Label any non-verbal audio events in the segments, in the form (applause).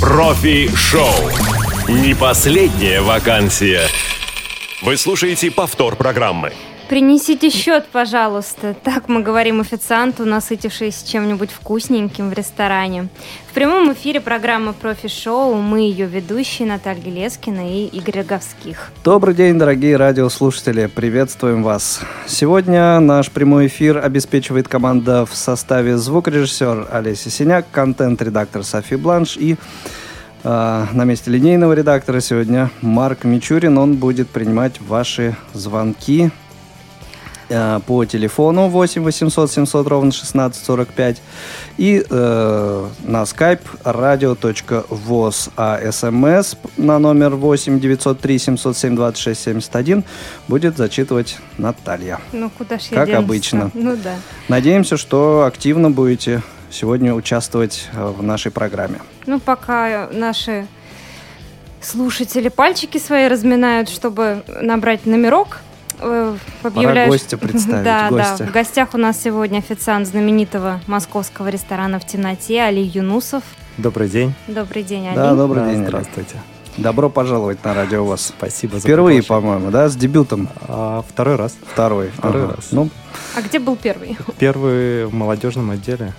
Профи-шоу. Не последняя вакансия. Вы слушаете повтор программы. Принесите счет, пожалуйста. Так мы говорим официанту, насытившись чем-нибудь вкусненьким в ресторане. В прямом эфире программы «Профи-шоу» мы ее ведущие Наталья Лескина и Игорь Роговских. Добрый день, дорогие радиослушатели. Приветствуем вас. Сегодня наш прямой эфир обеспечивает команда в составе звукорежиссер Олеся Синяк, контент-редактор Софи Бланш и э, на месте линейного редактора сегодня Марк Мичурин. Он будет принимать ваши звонки Э, по телефону 8 800 700 ровно 1645 и э, на skype radio.voz, а смс на номер 8 903 707 26 71 будет зачитывать Наталья. Ну, куда ж я Как обычно. Ну да. Надеемся, что активно будете сегодня участвовать э, в нашей программе. Ну, пока наши слушатели пальчики свои разминают, чтобы набрать номерок, э, объявляю, гостя что- (laughs) представить, Да, гостя. да. В гостях у нас сегодня официант знаменитого московского ресторана «В темноте» Али Юнусов. Добрый день. Добрый день, Али. Да, добрый Да, день. Здравствуйте. Добро пожаловать на радио ВОЗ. Спасибо за Впервые, по-моему, да, с дебютом. А, второй раз. Второй. Второй Ага. раз. Ну, А где был первый? Первый в молодежном отделе.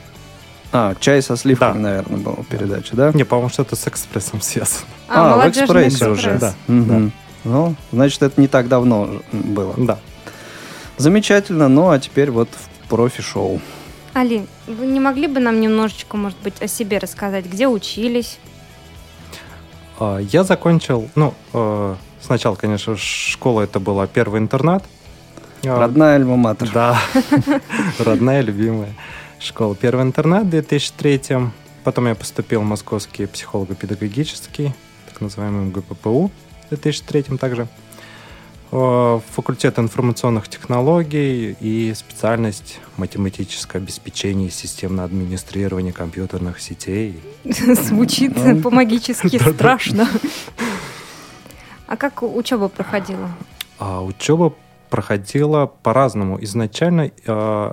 а, чай со сливками, Да. наверное, была передача, да? Не, по-моему, что-то с экспрессом связано. А, в «Молодежный экспрессе экспресс». уже. Да. Мгм. Ну, значит, это не так давно было. Да. Замечательно, ну а теперь вот в профи-шоу. Али, вы не могли бы нам немножечко, может быть, о себе рассказать? Где учились? А, Я закончил, ну, э, сначала, конечно, школа это была первый интернат. А, Родная альма-матер. Да, (laughs) родная, любимая школа. Первый интернат в 2003 Потом я поступил в Московский психолого-педагогический, так называемый ГППУ в 2003 также. Э, Факультет информационных технологий и специальность математическое обеспечение и системное администрирование компьютерных сетей. (laughs) Звучит Ну. по-магически страшно. А как учеба проходила? А учеба проходила по-разному. Изначально, э,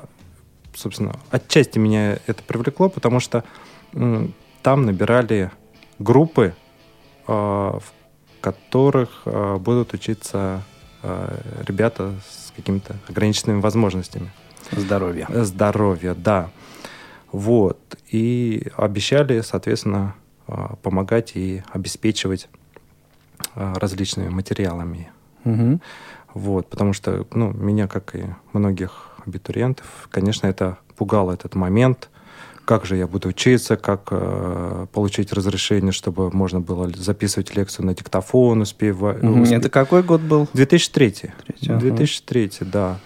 собственно, отчасти меня это привлекло, потому что там набирали группы, э, в которых э, будут учиться э, ребята с какими-то ограниченными возможностями. Здоровья. Здоровья, да. Вот. И обещали, соответственно, э, помогать и обеспечивать э, различными материалами Мгм. вот, потому что, ну, меня, как и многих абитуриентов, конечно, это пугало этот момент. Как же я буду учиться, как э, получить разрешение, чтобы можно было записывать лекцию на диктофон, успевать. Мгм. Это какой год был? 2003. Третий, ага. 2003, да.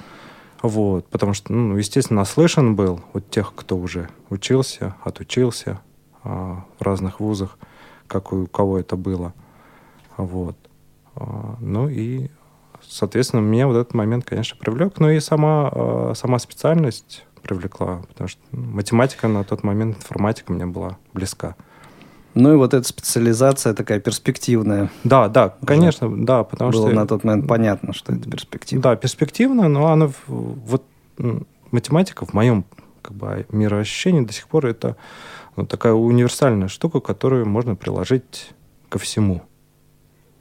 Вот, потому что, ну, естественно, наслышан был от тех, кто уже учился, отучился а, в разных вузах, как у кого это было. Вот. А, ну и, соответственно, меня вот этот момент, конечно, привлек. Ну и сама, а, сама специальность привлекла, потому что ну, математика на тот момент, информатика мне была близка. Ну и вот эта специализация такая перспективная. Да, да, конечно, да, потому Было что... на тот момент понятно, что это перспектива. Да, перспективно, но она вот математика в моем как бы мироощущении до сих пор это ну, такая универсальная штука, которую можно приложить ко всему.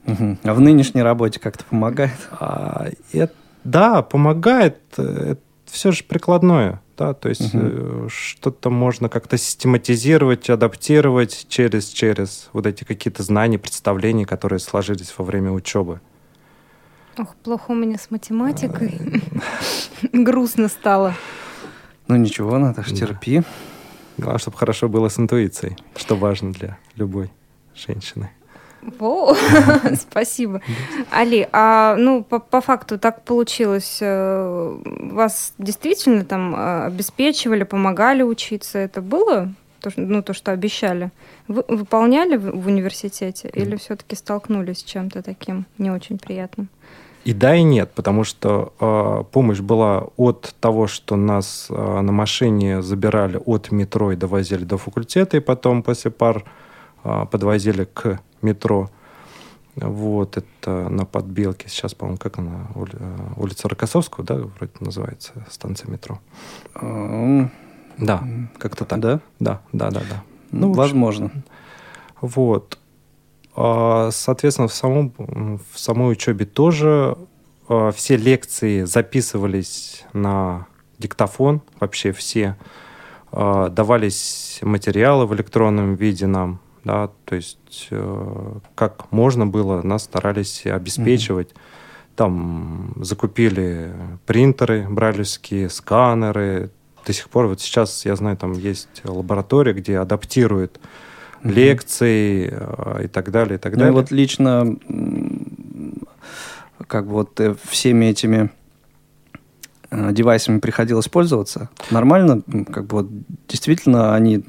Мгм. А в нынешней работе как-то помогает? А, это- да, помогает. Это все же прикладное. Да, то есть э, что-то можно как-то систематизировать, адаптировать через, через вот эти какие-то знания, представления, которые сложились во время учебы. Ох, плохо у меня с математикой. (laughs) Грустно стало. Ну ничего, Наташа, терпи. Главное, чтобы хорошо было с интуицией, что важно для любой женщины. Во, (laughs) спасибо. Али, а ну по, по факту так получилось, э, вас действительно там э, обеспечивали, помогали учиться? Это было? То, ну, то, что обещали. Вы выполняли в, в университете или все-таки столкнулись с чем-то таким не очень приятным? И да, и нет, потому что э, помощь была от того, что нас э, на машине забирали от метро и довозили до факультета, и потом после пар э, подвозили к метро. Вот, это на подбелке. Сейчас, по-моему, как она? Э, Улица Рокоссовского, да, вроде называется станция метро. М, Да, как-то так. Да? Да, да, да, да. Ну, Ну, общем, возможно. Вот. А, соответственно, в, самом, в самой учебе тоже а, все лекции записывались на диктофон, вообще все. А, давались материалы в электронном виде нам, да, то есть э, как можно было, нас старались обеспечивать. Mm-hmm. Там закупили принтеры брайлевские, сканеры. До сих пор, вот сейчас, я знаю, там есть лаборатория, где адаптируют mm-hmm. лекции э, и так далее, и так ну, далее. И вот лично как вот э, всеми этими девайсами приходилось пользоваться? Нормально? Как бы вот действительно они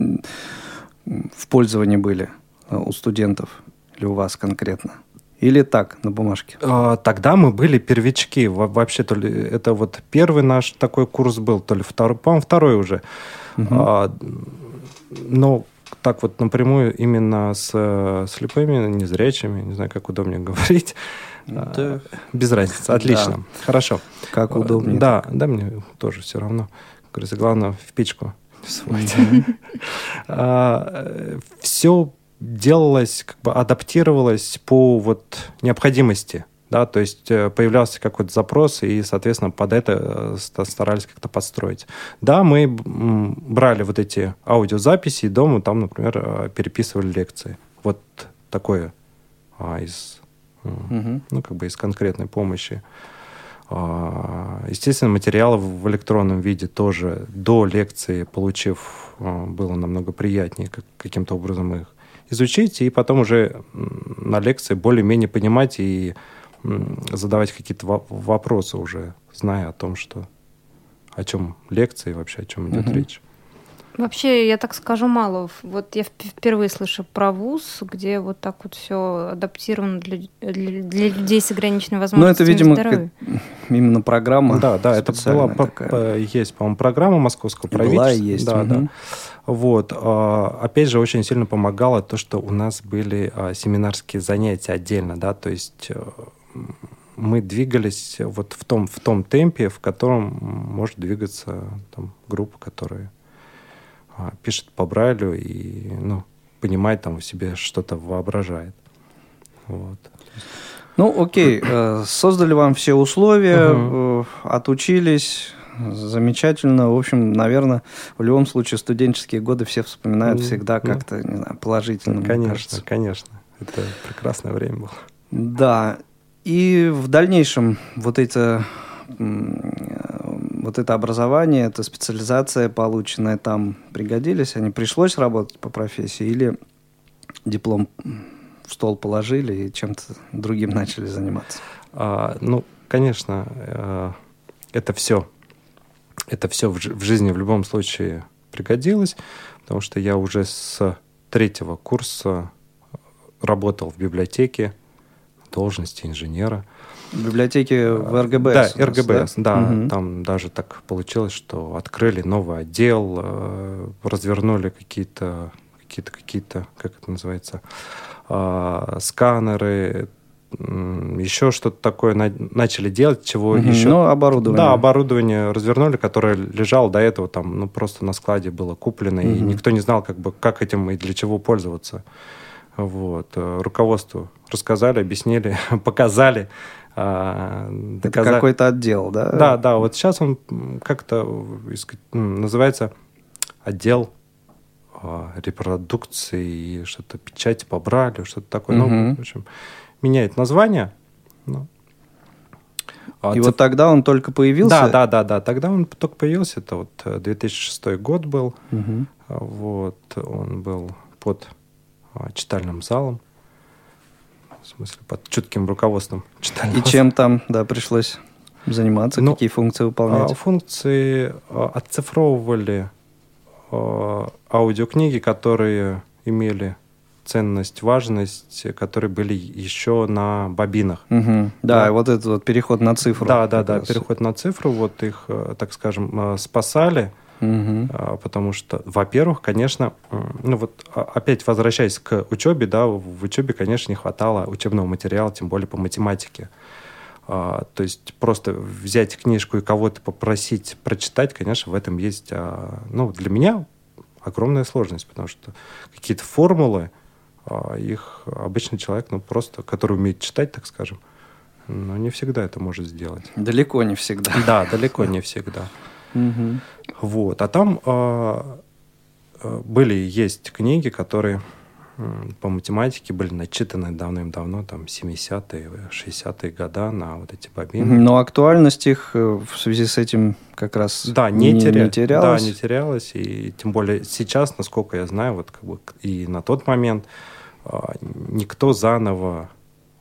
в пользовании были э, у студентов или у вас конкретно? Или так, на бумажке? А, тогда мы были первички. Вообще, то ли это вот первый наш такой курс был, то ли второй, по-моему, второй уже. Угу. А, но так вот напрямую именно с э, слепыми, незрячими, не знаю, как удобнее (laughs) говорить. Да. А, без разницы, отлично, да. хорошо. Как удобнее. Да, да, мне тоже все равно. Говорится, главное в печку (laughs) Все делалось, как бы адаптировалось по вот необходимости. Да, то есть э, появлялся какой-то запрос, и, соответственно, под это э, старались как-то подстроить. Да, мы брали вот эти аудиозаписи и дома там, например, э, переписывали лекции. Вот такое а, из, угу. ну, как бы из конкретной помощи. А, естественно, материалы в электронном виде тоже до лекции, получив, а, было намного приятнее как, каким-то образом их изучить, и потом уже на лекции более-менее понимать и задавать какие-то вопросы уже, зная о том, что о чем лекция и вообще о чем идет угу. речь. Вообще, я так скажу мало. Вот я впервые слышу про вуз, где вот так вот все адаптировано для, для, для людей с ограниченной возможностью. Ну, это, видимо, здоровья. именно программа. Да, да, это была, такая. есть, по-моему, программа московского и правительства. Была и есть. Да, угу. да. Вот. А, опять же, очень сильно помогало то, что у нас были а, семинарские занятия отдельно, да, то есть э, мы двигались вот в том, в том темпе, в котором может двигаться там, группа, которая пишет по Брайлю и ну, понимает там в себе что-то воображает. Вот. Ну, окей, э, создали вам все условия, угу. отучились, замечательно. В общем, наверное, в любом случае студенческие годы все вспоминают всегда ну, как-то, не знаю, положительно. Конечно, конечно. Это прекрасное время было. Да. И в дальнейшем вот эти вот это образование, эта специализация, полученная там, пригодились? Они пришлось работать по профессии или диплом в стол положили и чем-то другим начали заниматься? А, ну, конечно, э, это все, это все в, в жизни в любом случае пригодилось, потому что я уже с третьего курса работал в библиотеке должности инженера. В библиотеке в РГБС. Да, РГБС, да. да. Угу. Там даже так получилось, что открыли новый отдел, э, развернули какие-то, какие-то, какие-то, как это называется, э, сканеры, еще что-то такое начали делать, чего угу, еще... Ну, оборудование. Да, оборудование развернули, которое лежало до этого там, ну, просто на складе было куплено, угу. и никто не знал, как бы, как этим и для чего пользоваться. Вот. Э, руководству рассказали, объяснили, (laughs) показали. А, доказать... Это какой-то отдел, да? Да, да. Вот сейчас он как-то называется отдел а, репродукции что-то печати побрали, что-то такое. Угу. Ну, в общем, меняет название. Ну, а и циф... вот тогда он только появился? Да, да, да, да. Тогда он только появился. Это вот 2006 э, год был. Угу. Вот он был под читальным залом в смысле, под чутким руководством (laughs) читального. И чем там, да, пришлось заниматься, ну, какие функции выполнять? А, функции а, оцифровывали а, аудиокниги, которые имели ценность, важность, которые были еще на бобинах. Угу. Да, да, вот этот вот переход на цифру. Да, да, да, переход на цифру, вот их, так скажем, спасали Угу. Потому что, во-первых, конечно, ну вот а, опять возвращаясь к учебе, да, в учебе, конечно, не хватало учебного материала, тем более по математике. А, то есть просто взять книжку и кого-то попросить прочитать, конечно, в этом есть, ну, для меня огромная сложность, потому что какие-то формулы их обычный человек, ну, просто, который умеет читать, так скажем, но не всегда это может сделать. Далеко не всегда. Да, далеко не всегда. Вот. А там э, были есть книги, которые по математике были начитаны давным-давно, там, 70-е, 60-е года на вот эти бобины. Но актуальность их э, в связи с этим как раз да, не, не, теря... не терялась. Да, не терялась. И тем более сейчас, насколько я знаю, вот как бы и на тот момент а, никто заново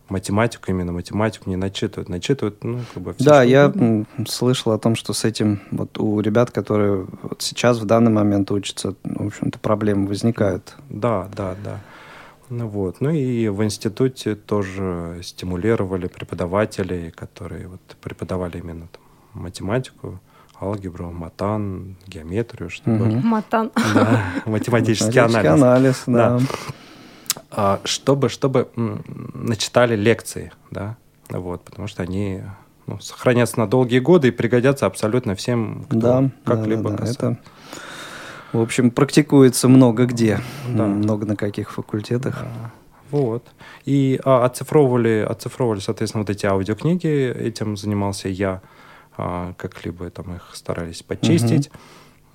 математику, именно математику не начитывают. Начитывают, ну, как бы... Все, да, я угодно. слышал о том, что с этим вот у ребят, которые вот сейчас в данный момент учатся, в общем-то, проблемы возникают. Да, да, да. Ну вот. Ну и в институте тоже стимулировали преподавателей, которые вот преподавали именно там, математику, алгебру, матан, геометрию. Угу. Матан. Да, математический анализ. анализ, да. да. А, чтобы, чтобы начитали лекции, да, вот, потому что они ну, сохранятся на долгие годы и пригодятся абсолютно всем, кто да, как-либо да, да, да. Это, в общем, практикуется много где, да. много на каких факультетах. Да. Вот. И а, оцифровывали, оцифровывали, соответственно, вот эти аудиокниги, этим занимался я, а, как-либо там их старались почистить,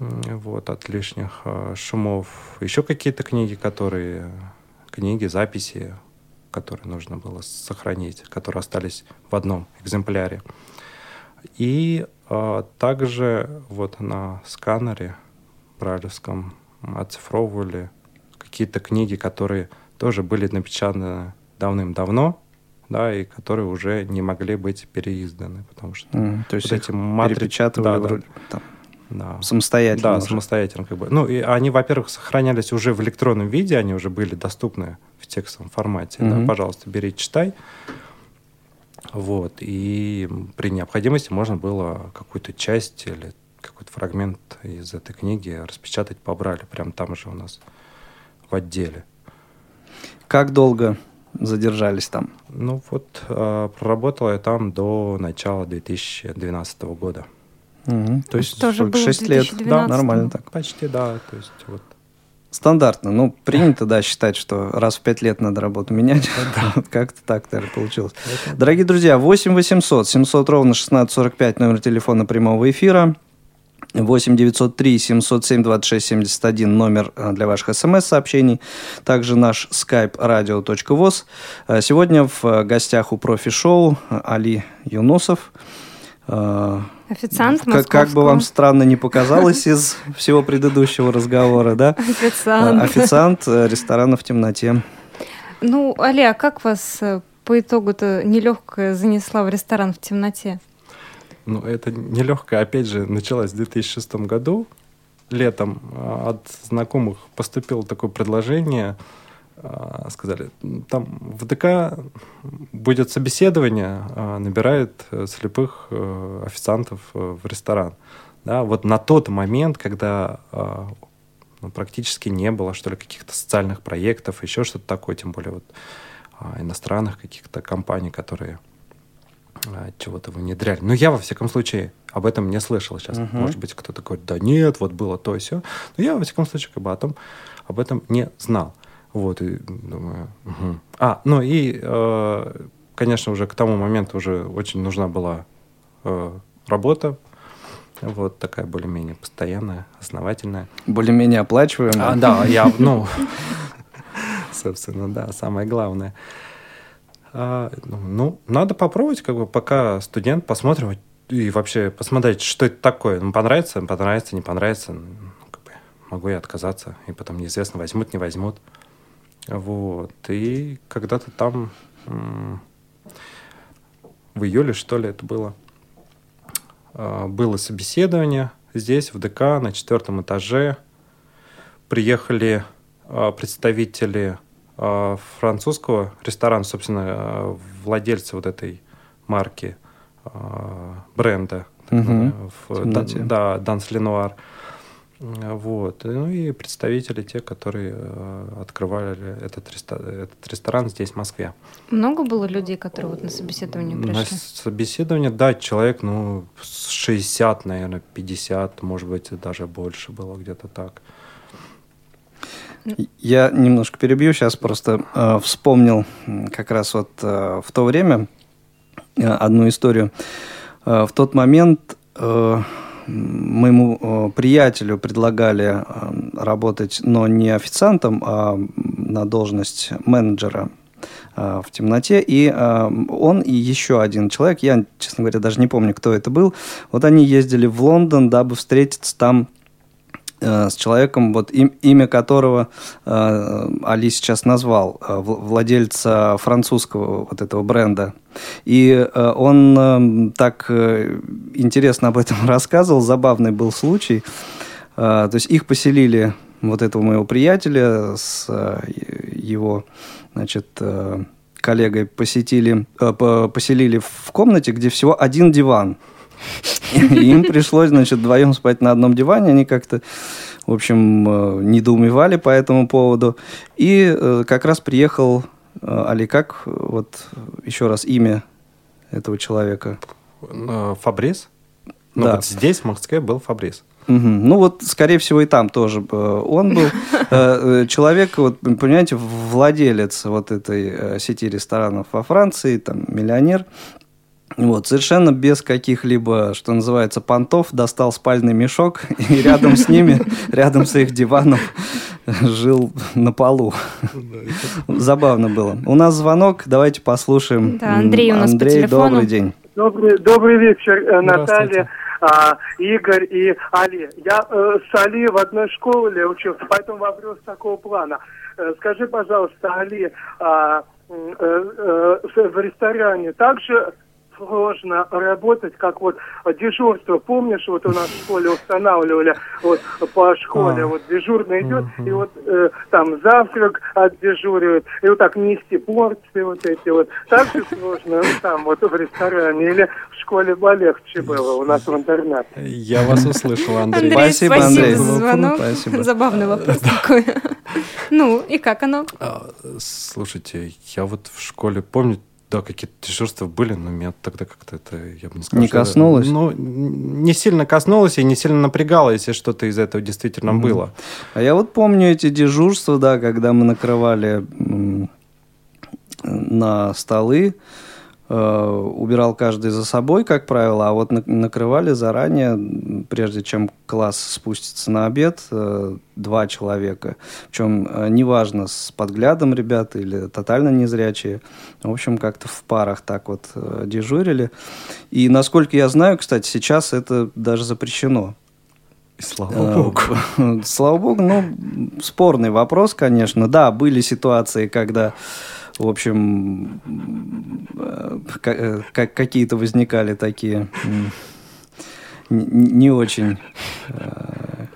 угу. вот, от лишних а, шумов. Еще какие-то книги, которые книги, записи, которые нужно было сохранить, которые остались в одном экземпляре. И э, также вот на сканере брайлевском оцифровывали какие-то книги, которые тоже были напечатаны давным-давно, да, и которые уже не могли быть переизданы, потому что mm, то есть вот эти перепечатывали да, вроде, там, да. Самостоятельно. Да, уже. самостоятельно. Как бы. Ну, и они, во-первых, сохранялись уже в электронном виде, они уже были доступны в текстовом формате. Mm-hmm. Да, пожалуйста, бери, читай. Вот. И при необходимости можно было какую-то часть или какой-то фрагмент из этой книги распечатать по Брайлю. Прямо там же у нас в отделе. Как долго задержались там? Ну вот, э, проработал я там до начала 2012 года. Угу. То есть Тоже 6 лет. Да, нормально так. Почти, да. То есть вот Стандартно. Ну, принято, да, считать, что раз в пять лет надо работу менять. (laughs) Как-то так, наверное, получилось. Дорогие друзья, 8 800 700 ровно 1645 номер телефона прямого эфира. 8 903 707 26 71 номер э, для ваших смс-сообщений. Также наш skype radio.voz. Э, сегодня в э, гостях у профи-шоу Али Юнусов. Официант как, как бы вам странно не показалось (laughs) из всего предыдущего разговора, да? Официант. Официант ресторана в темноте. Ну, Аля, а как вас по итогу-то нелегкая занесла в ресторан в темноте? Ну, это нелегкая, опять же, началась в 2006 году. Летом а, от знакомых поступило такое предложение. А, сказали, там в ДК будет собеседование, а, набирает э, слепых э, официантов э, в ресторан. Да, вот на тот момент, когда ну, практически не было, что ли, каких-то социальных проектов, еще что-то такое, тем более вот иностранных каких-то компаний, которые чего-то внедряли. Но я, во всяком случае, об этом не слышал сейчас. Uh-huh. Может быть, кто-то говорит, да нет, вот было то и все. Но я, во всяком случае, как бы о том, об этом не знал. Вот, и думаю... Угу. А, ну и, э, конечно, уже к тому моменту уже очень нужна была э, работа, вот такая более-менее постоянная, основательная. Более-менее оплачиваемая. А, да, я, ну, собственно, да, самое главное. А, ну, ну, надо попробовать, как бы, пока студент, посмотрим и вообще посмотреть, что это такое. Ну, понравится, понравится, не понравится. Ну, как бы, могу я отказаться, и потом неизвестно, возьмут, не возьмут. Вот. И когда-то там в июле, что ли, это было, а, было собеседование здесь, в ДК, на четвертом этаже. Приехали а, представители а, французского ресторана, собственно, владельца вот этой марки, бренда, угу. в, да, Данс Ленуар. Вот. Ну и представители, те, которые открывали этот, этот ресторан здесь, в Москве. Много было людей, которые вот на собеседование пришли? На собеседование, да, человек, ну, 60, наверное, 50, может быть, даже больше было где-то так. Я немножко перебью, сейчас просто э, вспомнил как раз вот э, в то время э, одну историю. Э, в тот момент э, моему э, приятелю предлагали э, работать, но не официантом, а на должность менеджера э, в темноте. И он и еще один человек, я, честно говоря, даже не помню, кто это был, вот они ездили в Лондон, дабы встретиться там с человеком, вот им, имя которого э, Али сейчас назвал, э, владельца французского вот этого бренда. И э, он э, так э, интересно об этом (laughs) рассказывал, забавный был случай. Э, то есть их поселили, вот этого моего приятеля с э, его, значит, э, коллегой посетили, э, поселили в комнате, где всего один диван – им пришлось, значит, вдвоем спать на одном диване. Они как-то, в общем, э, недоумевали по этому поводу. И э, как раз приехал э, Али, как вот еще раз имя этого человека? Фабрис? Ну, да. вот здесь, в Москве, был Фабрис. Угу. Ну вот, скорее всего, и там тоже он был. Человек, вот, понимаете, владелец вот этой сети ресторанов во Франции, там, миллионер. Вот, совершенно без каких-либо, что называется, понтов, достал спальный мешок (laughs) и рядом с ними, (laughs) рядом с их диваном (laughs) жил на полу. Забавно было. У нас звонок, давайте послушаем. Да, Андрей у нас Андрей, по телефону. добрый день. Добрый, добрый вечер, э, Наталья, а, Игорь и Али. Я э, с Али в одной школе учился, поэтому вопрос такого плана. Э, скажи, пожалуйста, Али, а, э, э, в ресторане также сложно работать, как вот дежурство. Помнишь, вот у нас в школе устанавливали вот по школе, а. вот дежурный идет, угу. и вот э, там завтрак отдежуривает, и вот так нести порции вот эти вот. Так же сложно там вот в ресторане или в школе полегче было у нас в интернате. Я вас услышал, Андрей. Андрей спасибо, Андрей. за звонок. Спасибо. Забавный вопрос такой. Ну, и как оно? А, слушайте, я вот в школе помню, да, какие-то дежурства были, но меня тогда как-то это, я бы не сказал. Не коснулось? Ну, не сильно коснулось и не сильно напрягало, если что-то из этого действительно mm-hmm. было. А я вот помню эти дежурства, да, когда мы накрывали на столы, убирал каждый за собой, как правило, а вот накрывали заранее, прежде чем класс спустится на обед, э, два человека. Причем э, неважно, с подглядом ребята или тотально незрячие. В общем, как-то в парах так вот дежурили. И, насколько я знаю, кстати, сейчас это даже запрещено. И слава богу. (laughs) Слава богу, ну, спорный вопрос, конечно. Да, были ситуации, когда в общем, э, э, какие-то возникали такие не очень э,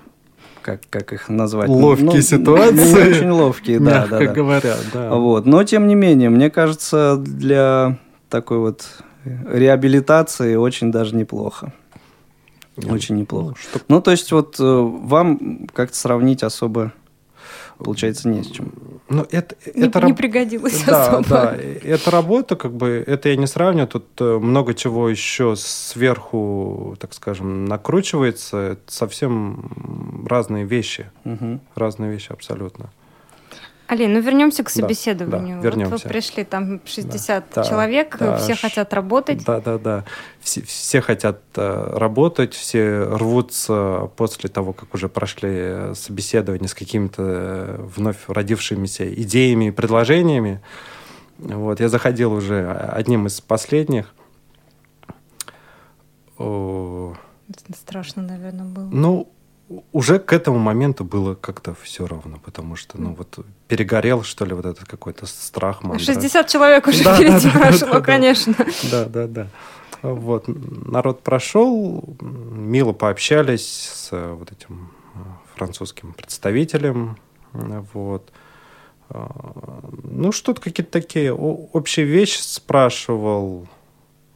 как, как их назвать? Ловкие ну, ситуации. Не очень ловкие, да, да, да. говоря, да. Вот. Но, тем не менее, мне кажется, для такой вот реабилитации очень даже неплохо. Ну, очень неплохо. Ну, что... ну то есть, вот вам как-то сравнить особо получается, не с чем. Но это, не, это не пригодилось да, особо. Да, это работа, как бы, это я не сравниваю, тут э, много чего еще сверху, так скажем, накручивается, это совсем разные вещи, угу. разные вещи абсолютно. Алин, ну вернемся к собеседованию. Да, да, вернемся. Вот вы пришли, там 60 да, человек, да, все хотят работать. Да, да, да. Все, все хотят э, работать, все рвутся после того, как уже прошли собеседование с какими-то э, вновь родившимися идеями и предложениями. Вот, я заходил уже одним из последних. О... Страшно, наверное, было. Ну, уже к этому моменту было как-то все равно, потому что, ну, вот перегорел, что ли, вот этот какой-то страх. Мандраж. 60 человек уже да, впереди да, прошло, да, конечно. Да, да, да. Вот, народ прошел, мило пообщались с вот этим э, французским представителем, вот. А, ну, что-то какие-то такие общие вещи спрашивал.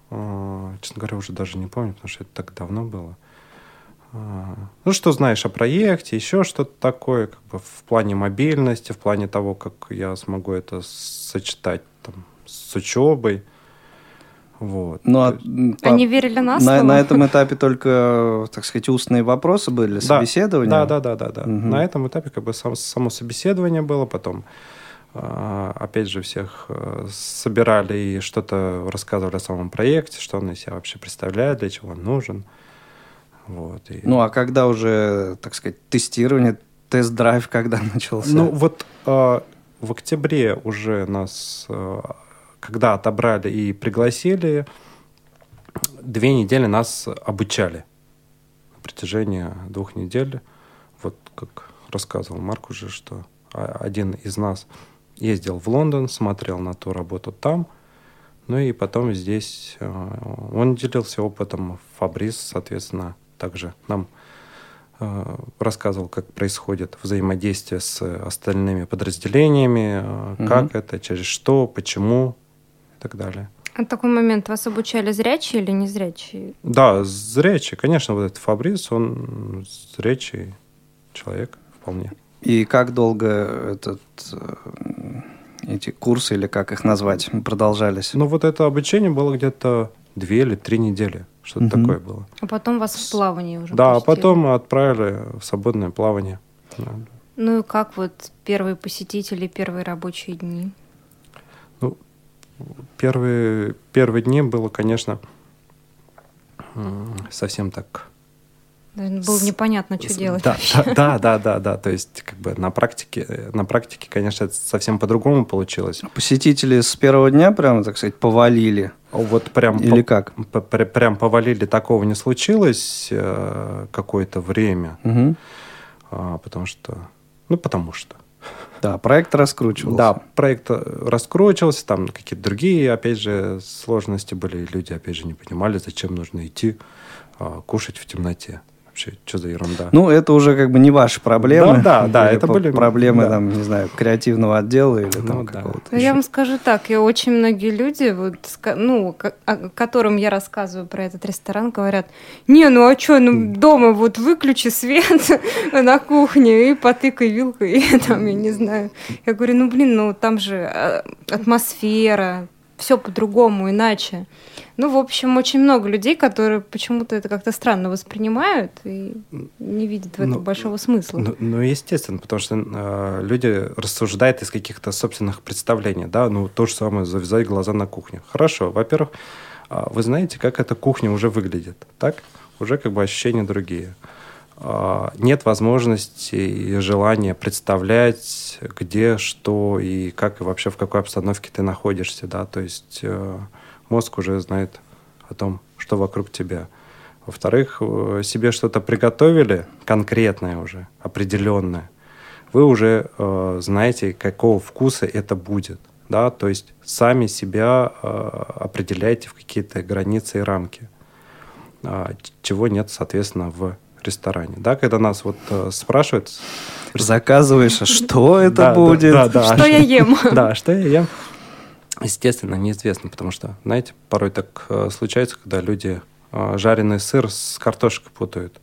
Честно говоря, уже даже не помню, потому что это так давно было. Ну, что знаешь о проекте, еще что-то такое, как бы в плане мобильности, в плане того, как я смогу это сочетать там, с учебой. Вот. Ну, а, по... Они верили на слово? На, на этом этапе только, так сказать, устные вопросы были, собеседования? Да, да, да, да. да. Угу. На этом этапе как бы сам, само собеседование было, потом а, опять же, всех э, собирали и что-то рассказывали о самом проекте, что он из себя вообще представляет, для чего он нужен. Вот, и... Ну, а когда уже, так сказать, тестирование, тест-драйв когда (laughs) начался? Ну, вот э, в октябре уже нас, э, когда отобрали и пригласили, две недели нас обучали. На протяжении двух недель, вот как рассказывал Марк уже, что один из нас ездил в Лондон, смотрел на ту работу там, ну и потом здесь э, он делился опытом. Фабрис, соответственно, также нам э, рассказывал, как происходит взаимодействие с остальными подразделениями, угу. как это, через что, почему и так далее. А такой момент вас обучали зрячие или незрячие? Да, зрячие. Конечно, вот этот Фабрис, он зрячий человек вполне. И как долго этот, э, эти курсы, или как их назвать, продолжались? Ну, вот это обучение было где-то две или три недели. Что-то угу. такое было. А потом вас в плавание уже Да, пустили. а потом отправили в свободное плавание. Ну и как вот первые посетители, первые рабочие дни? Ну, первые, первые дни было, конечно, совсем так было непонятно, что делать. Да, да, да, да, да, То есть, как бы на практике, на практике, конечно, это совсем по-другому получилось. Посетители с первого дня прямо, так сказать, повалили. Вот прям или по, как? По, прям повалили, такого не случилось э, какое-то время, угу. а, потому что, ну потому что. Да, проект раскручивался. Да, проект раскручивался, там какие-то другие, опять же, сложности были, люди, опять же, не понимали, зачем нужно идти а, кушать в темноте вообще, что за ерунда? Ну, это уже как бы не ваши проблемы. Да, да, да это были проблемы, да. там, не знаю, креативного отдела или ну, там да. какого-то. Ну, я вам скажу так, я очень многие люди, вот, ну, которым я рассказываю про этот ресторан, говорят, не, ну а что, ну дома вот выключи свет (laughs) на кухне и потыкай вилкой, (laughs) и, там, я не знаю. Я говорю, ну блин, ну там же а, атмосфера, все по-другому, иначе. Ну, в общем, очень много людей, которые почему-то это как-то странно воспринимают и не видят в этом ну, большого смысла. Ну, ну, естественно, потому что э, люди рассуждают из каких-то собственных представлений, да, ну, то же самое, завязать глаза на кухне. Хорошо, во-первых, э, вы знаете, как эта кухня уже выглядит, так? Уже как бы ощущения другие нет возможности и желания представлять, где, что и как и вообще в какой обстановке ты находишься, да, то есть э, мозг уже знает о том, что вокруг тебя. Во-вторых, э, себе что-то приготовили, конкретное уже, определенное. Вы уже э, знаете, какого вкуса это будет. Да? То есть сами себя э, определяете в какие-то границы и рамки, э, чего нет, соответственно, в ресторане. Да? Когда нас вот э, спрашивают... Заказываешь, а что это будет? Да, что я ем? (laughs) Да, что я ем. Естественно, неизвестно, потому что, знаете, порой так э, случается, когда люди э, жареный сыр с картошкой путают.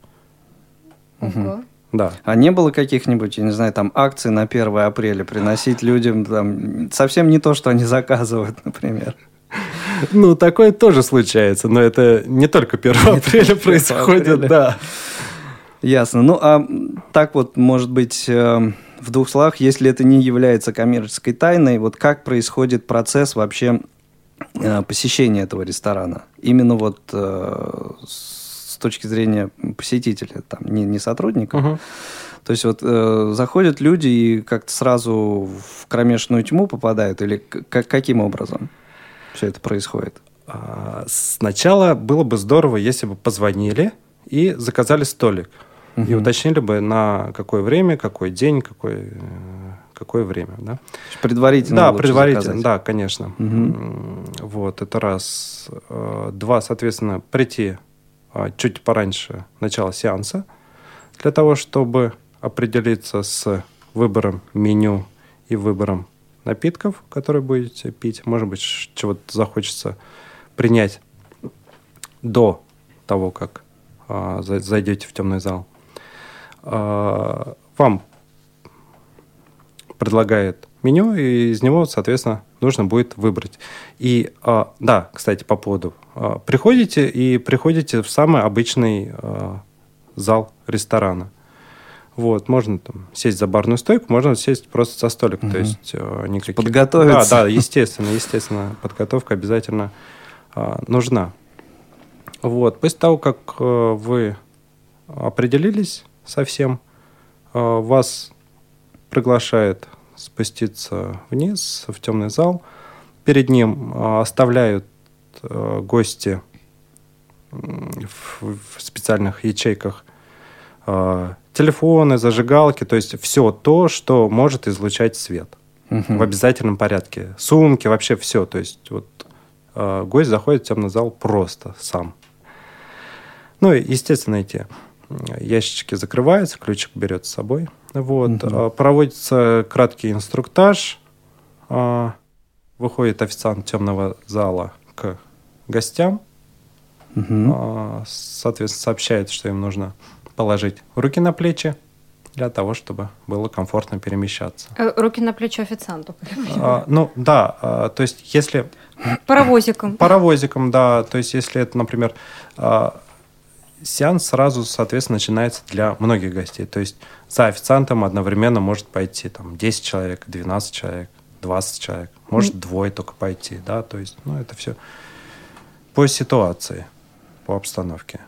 Угу. Да. А не было каких-нибудь, я не знаю, там акций на 1 апреля приносить людям там, совсем не то, что они заказывают, например? (laughs) Ну, такое тоже случается, но это не только 1 апреля происходит, да. Ясно. Ну, а так вот, может быть, э, в двух словах, если это не является коммерческой тайной, вот как происходит процесс вообще э, посещения этого ресторана? Именно вот э, с точки зрения посетителя, там, не, не сотрудника. Угу. То есть вот э, заходят люди и как-то сразу в кромешную тьму попадают, или к- каким образом все это происходит? А, сначала было бы здорово, если бы позвонили и заказали столик угу. и уточнили бы, на какое время, какой день, какой, э, какое время. Да? Предварительно. Да, предварительно, заказать. да, конечно. Угу. Вот, это раз. Э, два, соответственно, прийти а, чуть пораньше начала сеанса для того, чтобы определиться с выбором меню и выбором напитков, которые будете пить. Может быть, чего-то захочется принять до того, как а, зайдете в темный зал. А, вам предлагает меню, и из него, соответственно, нужно будет выбрать. И а, да, кстати, по поводу. А, приходите и приходите в самый обычный зал ресторана. Вот, можно там сесть за барную стойку, можно сесть просто за столик. Мгм. То есть э, никаких... Подготовиться. Да, да, естественно, естественно, подготовка обязательно а, нужна. Вот, после того, как э, вы определились со всем, э, вас приглашает спуститься вниз в темный зал. Перед ним э, оставляют э, гости в, специальных ячейках телефоны, зажигалки, то есть все то, что может излучать свет Мгм. в обязательном порядке. Сумки, вообще все. То есть вот гость заходит в темный зал просто сам. Ну, и, естественно, эти ящички закрываются, ключик берет с собой. Вот. Э, Проводится краткий инструктаж. Э, Выходит официант темного зала к гостям. А, Соответственно, сообщает, что им нужно положить руки на плечи для того, чтобы было комфортно перемещаться. Э, Руки на плечо официанту. А, ну, да, а, то есть если Паровозиком. паровозиком, да, то есть если это, например, а, сеанс сразу, соответственно, начинается для многих гостей. То есть за официантом одновременно может пойти там 10 человек, 12 человек, 20 человек, может двое только пойти, да, то есть, ну, это все по ситуации, по обстановке.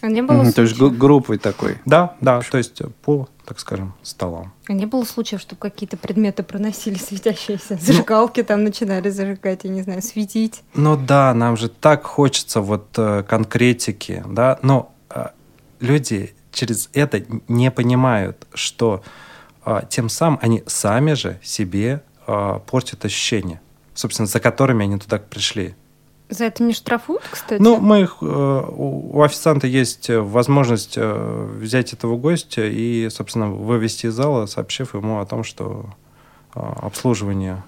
А не было, Мгм, То есть группой такой. Да, да, то есть по, так скажем, столам. а не было случаев, чтобы какие-то предметы проносили светящиеся? Зажигалки там начинали зажигать, я не знаю, светить. Ну да, нам же так хочется вот э, конкретики, да, но люди через это не понимают, что э, тем самым они сами же себе э, портят ощущения, собственно, за которыми они туда пришли. За это не штрафуют, кстати? Ну, мы их, э, у официанта есть э, возможность э, взять этого гостя и, собственно, вывести из зала, сообщив ему о том, что э, обслуживание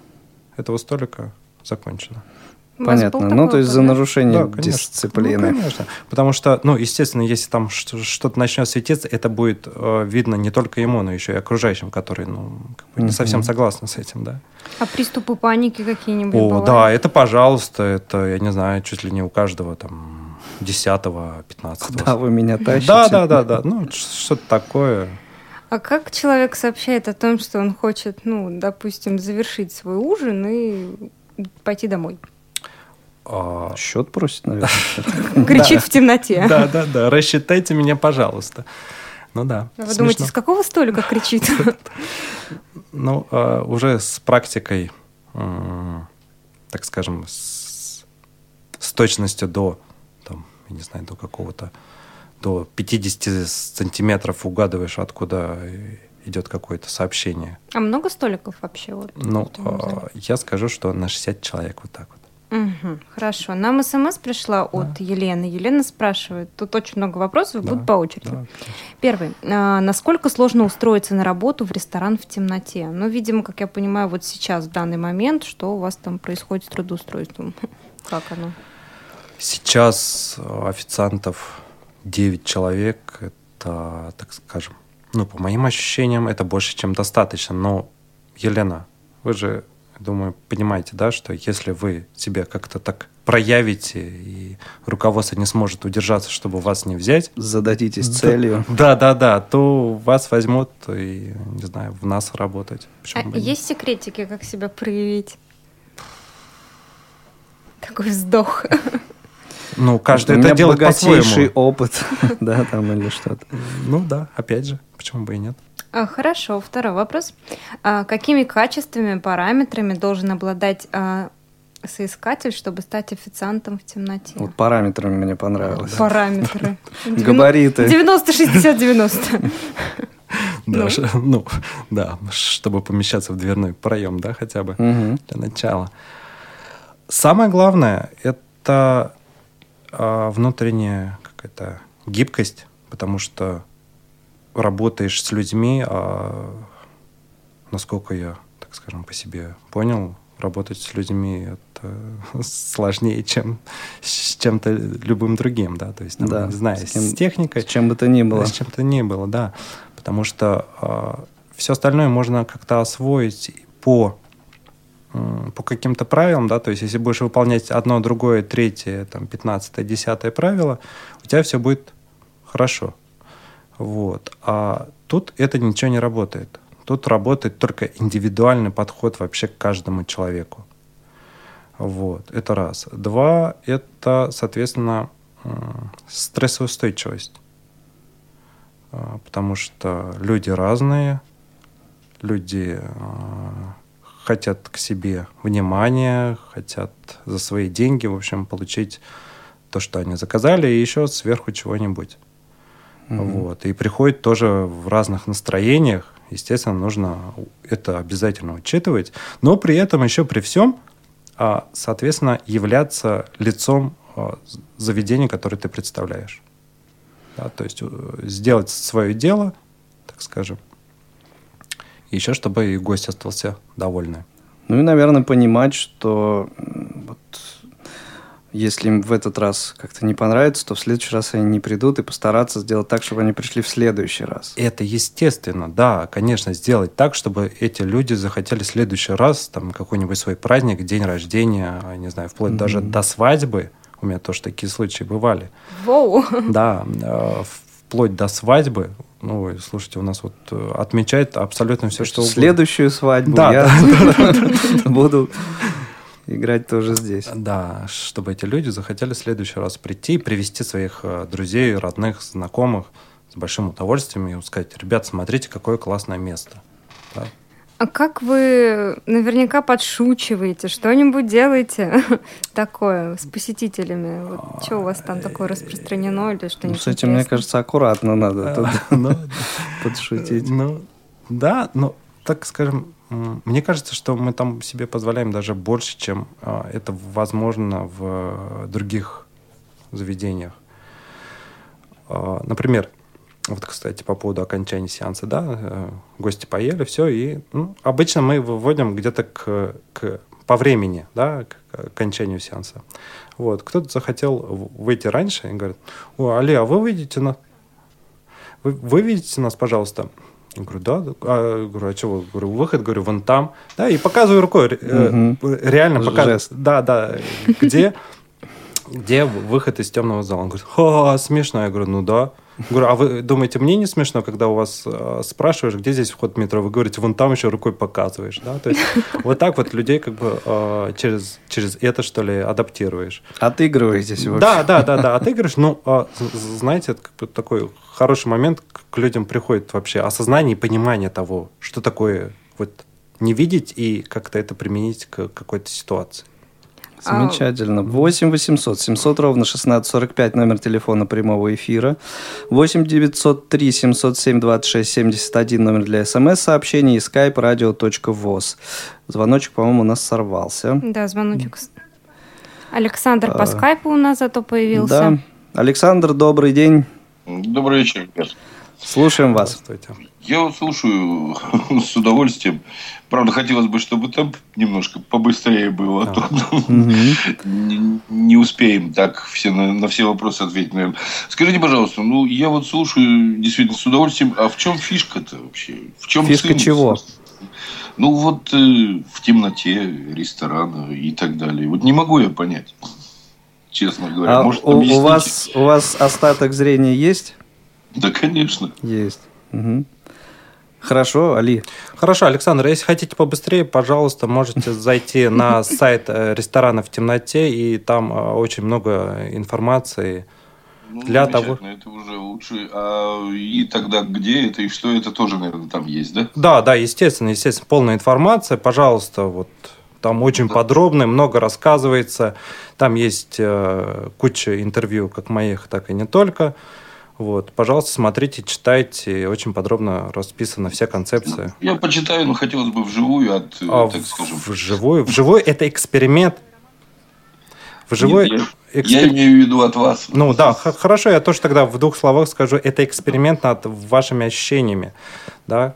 этого столика закончено. Понятно. такой Ну, то есть за да? нарушение Да, конечно. дисциплины. Ну, конечно. Потому что, ну, естественно, если там что- что-то начнет светиться, это будет э, видно не только ему, но еще и окружающим, которые, ну, как бы не совсем согласны с этим, да. А приступы паники какие-нибудь О, бывают? да, это, пожалуйста, это, я не знаю, чуть ли не у каждого там 10 15 Куда вы меня тащите? Да, да, да, да. Ну, что-то такое. А как человек сообщает о том, что он хочет, ну, допустим, завершить свой ужин и пойти домой? А, Счет просит, наверное. (laughs) Кричит в темноте. Да, да, да. Рассчитайте меня, пожалуйста. Ну да. Вы смешно. думаете, с какого столика кричит? (laughs) Ну, э, уже с практикой, так скажем, с, с точностью до, там, я не знаю, до какого-то, до 50 сантиметров угадываешь, откуда идет какое-то сообщение. А много столиков вообще? Вот, Ну, э, я скажу, что на 60 человек вот так вот. Мгм, Хорошо. Нам смс пришла от Елены. Елена спрашивает, тут очень много вопросов, Да, будут по очереди. Да. Первый. А, насколько сложно устроиться на работу в ресторан в темноте? Ну, видимо, как я понимаю, вот сейчас, в данный момент, что у вас там происходит с трудоустройством? (laughs) Как оно? Сейчас официантов 9 человек. Это, так скажем, ну, по моим ощущениям, это больше, чем достаточно. Но, Елена, вы же, думаю, понимаете, да, что если вы себя как-то так проявите, и руководство не сможет удержаться, чтобы вас не взять, Зададитесь целью. (laughs) да, да, да, то вас возьмут и, не знаю, в нас работать. А Почему есть секретики, как себя проявить? Такой вздох. (laughs) Ну, каждый это делает по-своему. опыт, (laughs) да, там или что-то. Ну да, опять же, почему бы и нет. А, Хорошо, второй вопрос. А, Какими качествами, параметрами должен обладать а, соискатель, чтобы стать официантом в темноте? Вот параметрами мне понравилось. Параметры. (laughs) Габариты. 90, 60, 90. Да, Ну. ш- (laughs) ну, да, чтобы помещаться в дверной проем, да, хотя бы для начала. Самое главное – это внутренняя какая-то гибкость, потому что работаешь с людьми, а, насколько я, так скажем, по себе понял, работать с людьми это (laughs) сложнее, чем с чем-то любым другим, да, то есть, там, Да, не знаю, с с, кем- техникой, С чем бы то ни было. с чем-то не было, да. Потому что все остальное можно как-то освоить по по каким-то правилам, да, то есть если будешь выполнять одно, другое, третье, там, пятнадцатое, десятое правило, у тебя все будет хорошо. Вот. А тут это ничего не работает. Тут работает только индивидуальный подход вообще к каждому человеку. Вот, это раз. Два, это, соответственно, стрессоустойчивость. А, потому что люди разные, люди а, хотят к себе внимания, хотят за свои деньги, в общем, получить то, что они заказали, и еще сверху чего-нибудь. Mm-hmm. Вот. И приходит тоже в разных настроениях. Естественно, нужно это обязательно учитывать. Но при этом еще при всем, а, соответственно, являться лицом а, заведения, которое ты представляешь. Да, то есть э, сделать свое дело, так скажем, еще чтобы и гость остался довольный. Ну и, наверное, понимать, что если им в этот раз как-то не понравится, то в следующий раз они не придут, и постараться сделать так, чтобы они пришли в следующий раз. Это естественно, да, конечно, сделать так, чтобы эти люди захотели в следующий раз там какой-нибудь свой праздник, день рождения, не знаю, вплоть mm-hmm. даже до свадьбы, у меня тоже такие случаи бывали. Воу! Да, э, вплоть до свадьбы. Ну, слушайте, у нас вот э, отмечает абсолютно все, что угодно. Следующую свадьбу да, я буду играть тоже здесь. Да, чтобы эти люди захотели в следующий раз прийти и привести своих э, друзей, родных, знакомых с большим удовольствием и сказать, ребят, смотрите, какое классное место. Да? А как вы наверняка подшучиваете, что-нибудь делаете (laughs) такое с посетителями? Вот, что у вас там такое распространено или что-нибудь? Ну, с этим, мне кажется, аккуратно надо (laughs) ну, (laughs) подшутить. Ну, да, но так скажем, мне кажется, что мы там себе позволяем даже больше, чем а, это возможно в других заведениях. А, например, вот, кстати, по поводу окончания сеанса, да, э, гости поели, все, и ну, обычно мы выводим где-то к, к, по времени, да, к окончанию сеанса. Вот, кто-то захотел выйти раньше и говорит, о, Али, а вы выйдете на... Вы, вы видите нас, пожалуйста? Я говорю, да. А, говорю, а чего? Говорю, выход, говорю, вон там. Да, и показываю рукой. Угу. Реально показываю. Да, да. Где, где выход из темного зала? Он говорит, о, смешно. Я говорю, ну да. Говорю, а вы думаете, мне не смешно, когда у вас э, спрашиваешь, где здесь вход в метро, вы говорите, вон там еще рукой показываешь, да? То есть (laughs) вот так вот людей как бы э, через, через это, что ли, адаптируешь. Отыгрываетесь вообще. Да, да, да, да, отыгрываешь. Ну, э, знаете, это как бы такой хороший момент, к людям приходит вообще осознание и понимание того, что такое вот не видеть и как-то это применить к какой-то ситуации. Замечательно. 8 800 700 ровно 1645 номер телефона прямого эфира. 8 903 707 26 71 номер для смс-сообщений и skype radio.voz. Звоночек, по-моему, у нас сорвался. Да, звоночек. Александр по а, скайпу у нас зато появился. Да. Александр, добрый день. Добрый вечер, ребят. Слушаем вас. Я вот слушаю (laughs) с удовольствием. Правда, хотелось бы, чтобы там немножко побыстрее было. А то не, не успеем так все на, на все вопросы ответить, наверное. Скажите, пожалуйста, ну я вот слушаю действительно с удовольствием. А в чем фишка-то вообще? В чем фишка чего? Ну вот э, в темноте ресторана и так далее. Вот не могу я понять, честно говоря. А Может, у, у вас у вас остаток зрения есть? Да, конечно. Есть. Угу. Хорошо, Али. Хорошо, Александр, если хотите побыстрее, пожалуйста, можете зайти на (laughs) сайт э, ресторана в темноте, и там э, очень много информации ну, для того... Это уже лучше. А и тогда где это и что это тоже, наверное, там есть, да? Да, да, естественно, естественно, полная информация. Пожалуйста, вот там очень да. подробно, много рассказывается. Там есть э, куча интервью, как моих, так и не только. Вот, пожалуйста, смотрите, читайте, очень подробно расписана вся концепция. Я почитаю, но хотелось бы вживую, от, а так скажем. Вживую? Вживую это эксперимент. Вживую... Нет, я, экспер... я имею в виду от вас. Ну да, хорошо, я тоже тогда в двух словах скажу, это эксперимент над вашими ощущениями, да,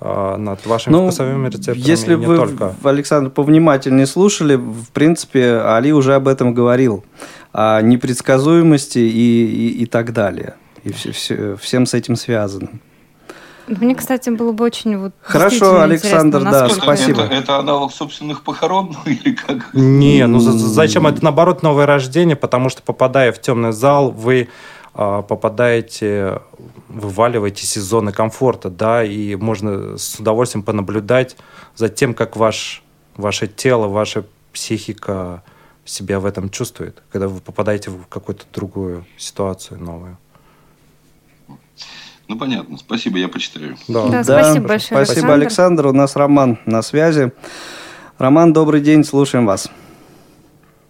а, над вашими ну, вкусовыми рецепторами. Если вы, только. Александр, повнимательнее слушали, в принципе, Али уже об этом говорил, о непредсказуемости и, и, и так далее и все, все, всем с этим связано. Мне, кстати, было бы очень вот Хорошо, Александр, да, спасибо. Это, это аналог собственных похорон или как? Не, ну зачем? Это наоборот новое рождение, потому что попадая в темный зал, вы а, попадаете, вываливаетесь из зоны комфорта, да, и можно с удовольствием понаблюдать за тем, как ваш, ваше тело, ваша психика себя в этом чувствует, когда вы попадаете в какую-то другую ситуацию новую. Ну, понятно. Спасибо, я почитаю. Да, да, да спасибо большое, Спасибо, Александр. Александр. У нас Роман на связи. Роман, добрый день, слушаем вас.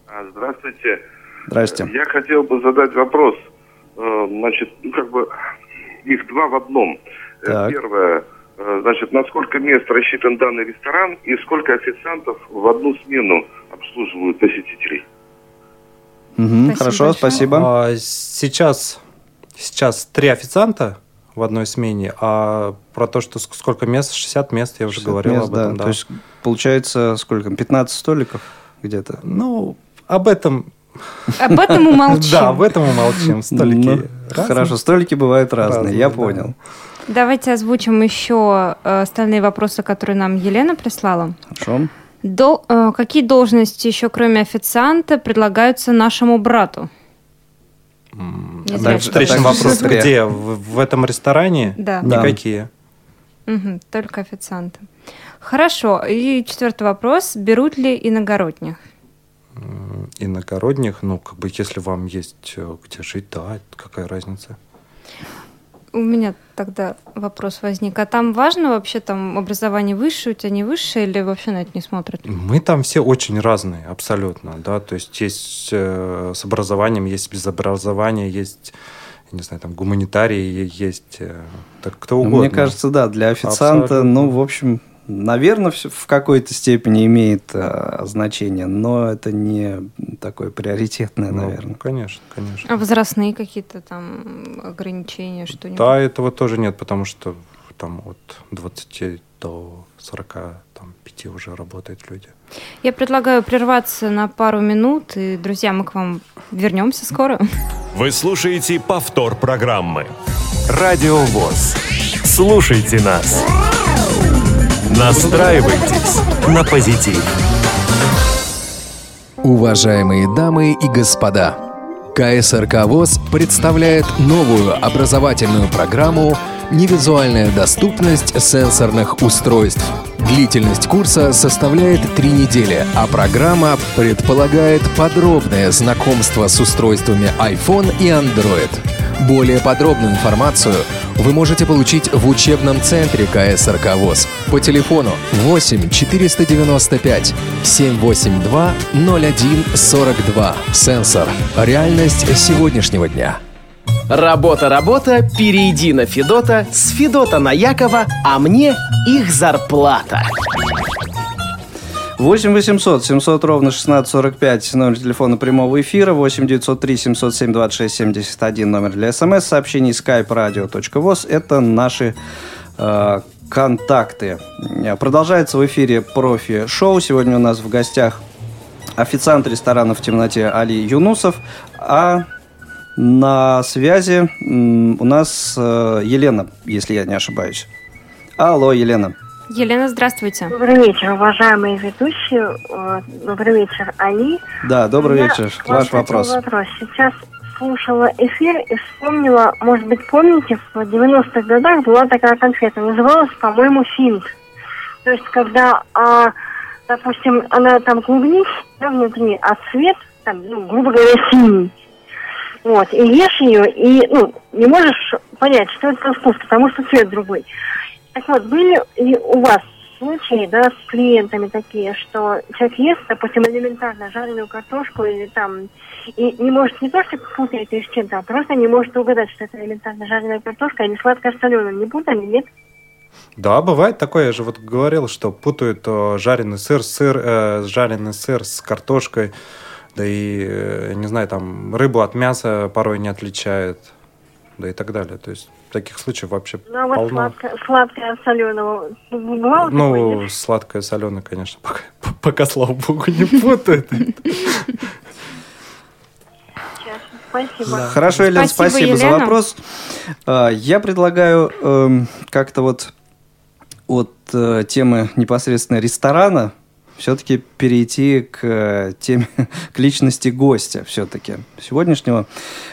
А, здравствуйте. Здравствуйте. Я хотел бы задать вопрос. Э, значит, ну, как бы их два в одном. Э, так. Первое, э, значит, на сколько мест рассчитан данный ресторан и сколько официантов в одну смену обслуживают посетителей? Угу, спасибо хорошо, большое. спасибо. А, сейчас, сейчас три официанта в одной смене, а про то, что сколько мест, 60 мест, я уже говорил мест, об этом. Да. Да. То есть получается сколько, 15 столиков где-то? Ну, об этом об этом умолчим. (laughs) Да, об этом умолчим. Столики ну, Хорошо, столики бывают разные, я понял. Давайте озвучим еще э, остальные вопросы, которые нам Елена прислала. Хорошо. До, э, какие должности еще, кроме официанта, предлагаются нашему брату? Не встречный (laughs) вопрос. Где? В, в этом ресторане? Да. Никакие. Угу, только официанты. Хорошо. И четвертый вопрос. Берут ли иногородних? Иногородних, ну, как бы, если вам есть э, где жить, да, какая разница? У меня тогда вопрос возник. А там важно вообще там образование высшее, у тебя не высшее, или вообще на это не смотрят? Мы там все очень разные, абсолютно, да, то есть есть э, с образованием, есть без образования, есть я не знаю, там гуманитарии есть, э, так кто ну, угодно. Мне кажется, да, для официанта, абсолютно. ну, в общем, наверное, в какой-то степени имеет э, значение, но это не такое приоритетное, ну, наверное. Конечно, конечно. А возрастные какие-то там ограничения, что-нибудь? Да, этого тоже нет, потому что там от 20 до 45 уже работают люди. Я предлагаю прерваться на пару минут, и, друзья, мы к вам вернемся скоро. Вы слушаете повтор программы. Радио ВОЗ. Слушайте нас. Настраивайтесь на позитив. Уважаемые дамы и господа, КСРК ВОЗ представляет новую образовательную программу «Невизуальная доступность сенсорных устройств». Длительность курса составляет три недели, а программа предполагает подробное знакомство с устройствами iPhone и Android. Более подробную информацию вы можете получить в учебном центре КСРК ВОЗ по телефону 8 495 782 0142. Сенсор. Реальность сегодняшнего дня. Работа, работа, перейди на Федота, с Федота на Якова, а мне их зарплата. 8 800 700 ровно 1645 номер телефона прямого эфира, 8 903 707 26 71 номер для смс, сообщений skype radio.voz. Это наши э, контакты. Продолжается в эфире профи-шоу. Сегодня у нас в гостях официант ресторана в темноте Али Юнусов, а на связи у нас э, Елена, если я не ошибаюсь. Алло, Елена. Елена, здравствуйте. Добрый вечер, уважаемые ведущие. Э, добрый вечер, Али. Да, добрый вечер. Ваш вопрос. вопрос. Сейчас слушала эфир и вспомнила, может быть, помните, в 90-х годах была такая конфета, называлась, по-моему, финт. То есть, когда, а, допустим, она там клубничная внутри, а цвет, там, ну, грубо говоря, синий. Вот, и ешь ее, и, ну, не можешь понять, что это вкус, потому что цвет другой. Так вот, были и у вас случаи, да, с клиентами такие, что человек ест, допустим, элементарно жареную картошку или там, и не может не то, что путает ее с чем-то, а просто не может угадать, что это элементарно жареная картошка, а не сладкая соленая. Не путали, нет? Да, бывает такое. Я же вот говорил, что путают э, жареный сыр, сыр, э, жареный сыр с картошкой, да и, э, не знаю, там рыбу от мяса порой не отличают, да и так далее. То есть таких случаев вообще ну, а вот полно. Сладкое, сладкое от соленого бывало Ну, такое, сладкое соленое, конечно, пока, (laughs) пока, слава богу, не путают. Спасибо. Да. Хорошо, Елена, спасибо, спасибо Елена. за вопрос. А, я предлагаю эм, как-то вот от э, темы непосредственно ресторана все-таки перейти к э, теме, (laughs) к личности гостя все-таки сегодняшнего.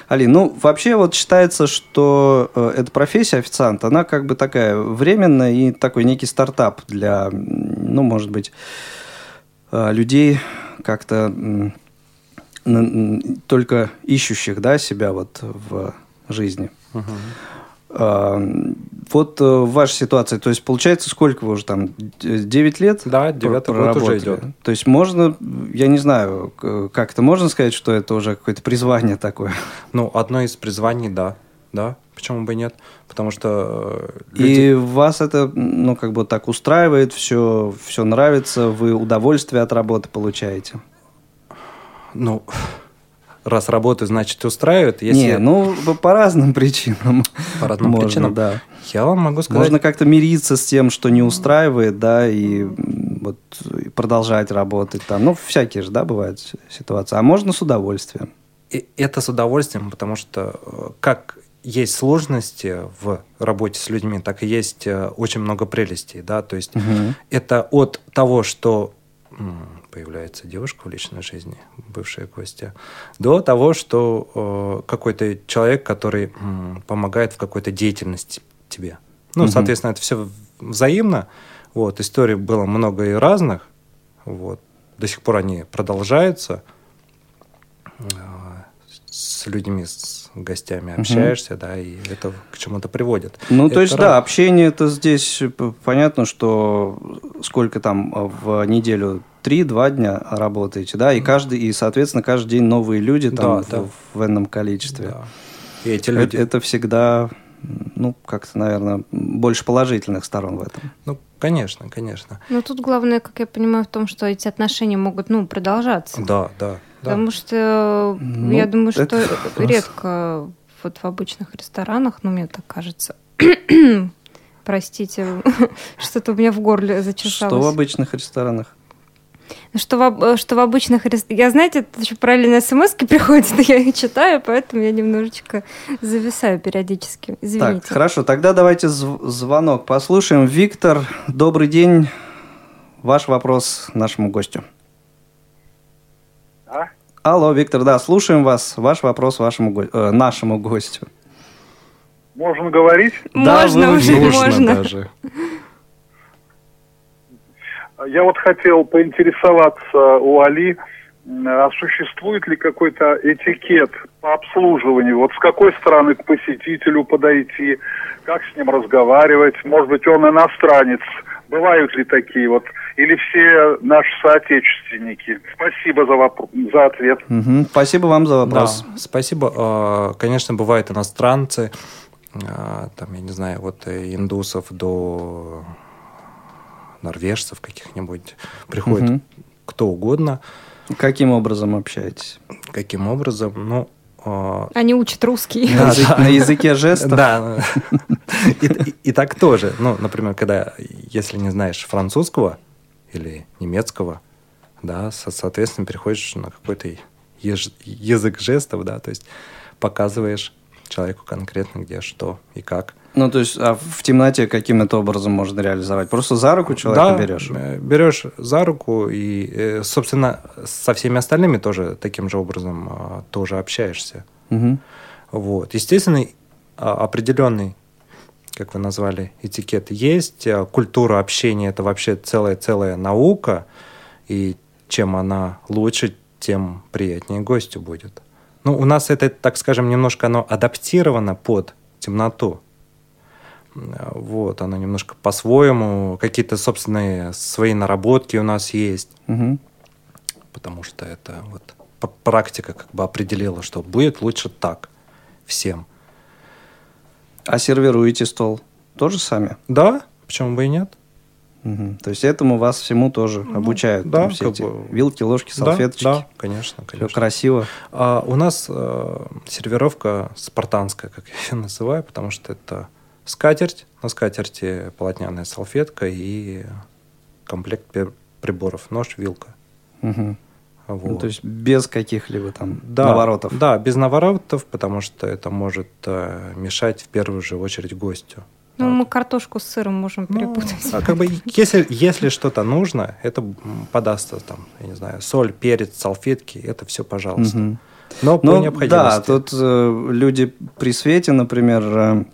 Али, ну, вообще вот считается, что э, эта профессия официант, она как бы такая временная и такой некий стартап для, ну, может быть, э, людей как-то только ищущих, да, себя вот в жизни. Uh-huh. Вот э, ваша ситуация, то есть получается, сколько вы уже там, 9 лет? Да, 9 год уже идет. То есть можно, я не знаю, как это можно сказать, что это уже какое-то призвание такое? Ну, одно из призваний, да, да, почему бы нет? Потому что э, люди... И вас это, ну, как бы так устраивает, все, все нравится, вы удовольствие от работы получаете? Ну, раз работаю, значит, устраивает. Если... Не, ну, по разным причинам. (laughs) По разным Можно, причинам? да. Я вам могу сказать... Можно как-то мириться с тем, что не устраивает, да, и вот и продолжать работать там. Ну, всякие же, да, бывают ситуации. А можно с удовольствием. И это с удовольствием, потому что э, как есть сложности в работе с людьми, так и есть э, очень много прелестей, да, то есть угу. это от того, что появляется девушка в личной жизни, бывшая гостья, до того, что э, какой-то человек, который э, помогает в какой-то деятельности тебе. Ну, угу. соответственно, это все взаимно. Вот, историй было много и разных. Вот. До сих пор они продолжаются. Э, с людьми, с гостями общаешься, угу. да, и это к чему-то приводит. Ну, это то есть, рад... да, общение это здесь понятно, что сколько там в неделю три-два дня работаете, да, и каждый, и, соответственно, каждый день новые люди там да, в, да. в энном количестве. Да. И эти люди... Это, это всегда, ну, как-то, наверное, больше положительных сторон в этом. Ну, конечно, конечно. Но тут главное, как я понимаю, в том, что эти отношения могут, ну, продолжаться. Да, да. Потому что ну, я думаю, что это... (laughs) редко вот в обычных ресторанах, ну, мне так кажется, (clears throat) простите, (laughs) что-то у меня в горле зачесалось. Что в обычных ресторанах? Что в, что в обычных. Я, знаете, это еще параллельно смс (laughs) приходят, я их читаю, поэтому я немножечко зависаю периодически. Извините. Так, хорошо, тогда давайте звонок послушаем. Виктор, добрый день. Ваш вопрос нашему гостю. А? Алло, Виктор, да, слушаем вас. Ваш вопрос вашему го... э, нашему гостю. Можно говорить? Можно да, уже, можно. Даже. Я вот хотел поинтересоваться у Али, а существует ли какой-то этикет по обслуживанию? Вот с какой стороны к посетителю подойти, как с ним разговаривать? Может быть, он иностранец? Бывают ли такие вот? Или все наши соотечественники? Спасибо за, вопрос, за ответ. Угу. Спасибо вам за вопрос. Да, спасибо. А, конечно, бывают иностранцы, а, там, я не знаю, вот э, индусов до норвежцев каких-нибудь, приходит угу. кто угодно. Каким образом общаетесь? Каким образом? Ну, а, они учат русский. На, на языке жестов? Да. И, и, и так тоже. Ну, например, когда, если не знаешь французского или немецкого, да, соответственно, переходишь на какой-то язык жестов, да, то есть показываешь человеку конкретно где, что и как – ну, то есть, а в темноте каким это образом можно реализовать? Просто за руку человека да, берешь? Э, берешь за руку и, э, собственно, со всеми остальными тоже таким же образом а, тоже общаешься. Угу. Вот. Естественно, а, определенный, как вы назвали, этикет есть. А, культура общения – это вообще целая-целая наука. И чем она лучше, тем приятнее гостю будет. Ну, у нас это, так скажем, немножко оно адаптировано под темноту. Вот, оно немножко по-своему, какие-то собственные свои наработки у нас есть. Угу. Потому что это вот практика как бы определила, что будет лучше так всем. А сервируете стол тоже сами? Да, почему бы и нет. Угу. То есть этому вас всему тоже ну, обучают? Да, все эти бы... вилки, ложки, салфеточки? Да, да конечно, конечно. Все красиво. А, у нас э, сервировка спартанская, как я ее (laughs) называю, потому что это скатерть, на скатерти полотняная салфетка и комплект приборов, нож, вилка. Угу. Вот. Ну, то есть без каких-либо там да, наворотов. Да, без наворотов, потому что это может э, мешать в первую же очередь гостю. Ну, вот. мы картошку с сыром можем ну, перепутать. А как бы, если, если что-то нужно, это подастся там, я не знаю, соль, перец, салфетки, это все, пожалуйста. Угу. Но по ну, необходимости. Да, тут э, люди при свете, например, Э,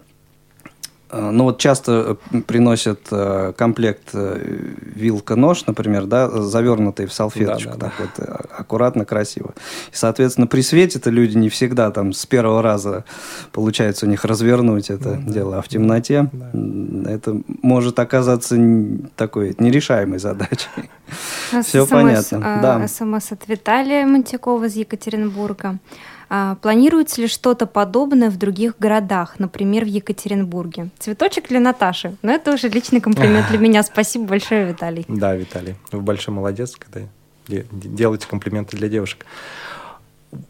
ну вот часто э, приносят э, комплект вилка-нож, например, да, завернутый в салфеточку, да, да, так да. вот аккуратно, красиво. И, соответственно, при свете-то люди не всегда там с первого раза получается у них развернуть это да, дело, а в темноте да. это может оказаться такой нерешаемой задачей. Все понятно. Да. СМС от Виталия Монтякова из Екатеринбурга. А, планируется ли что-то подобное в других городах, например, в Екатеринбурге? Цветочек для Наташи. Но это уже личный комплимент для (laughs) меня. Спасибо большое, Виталий. Да, Виталий. Вы большой молодец, когда делаете комплименты для девушек.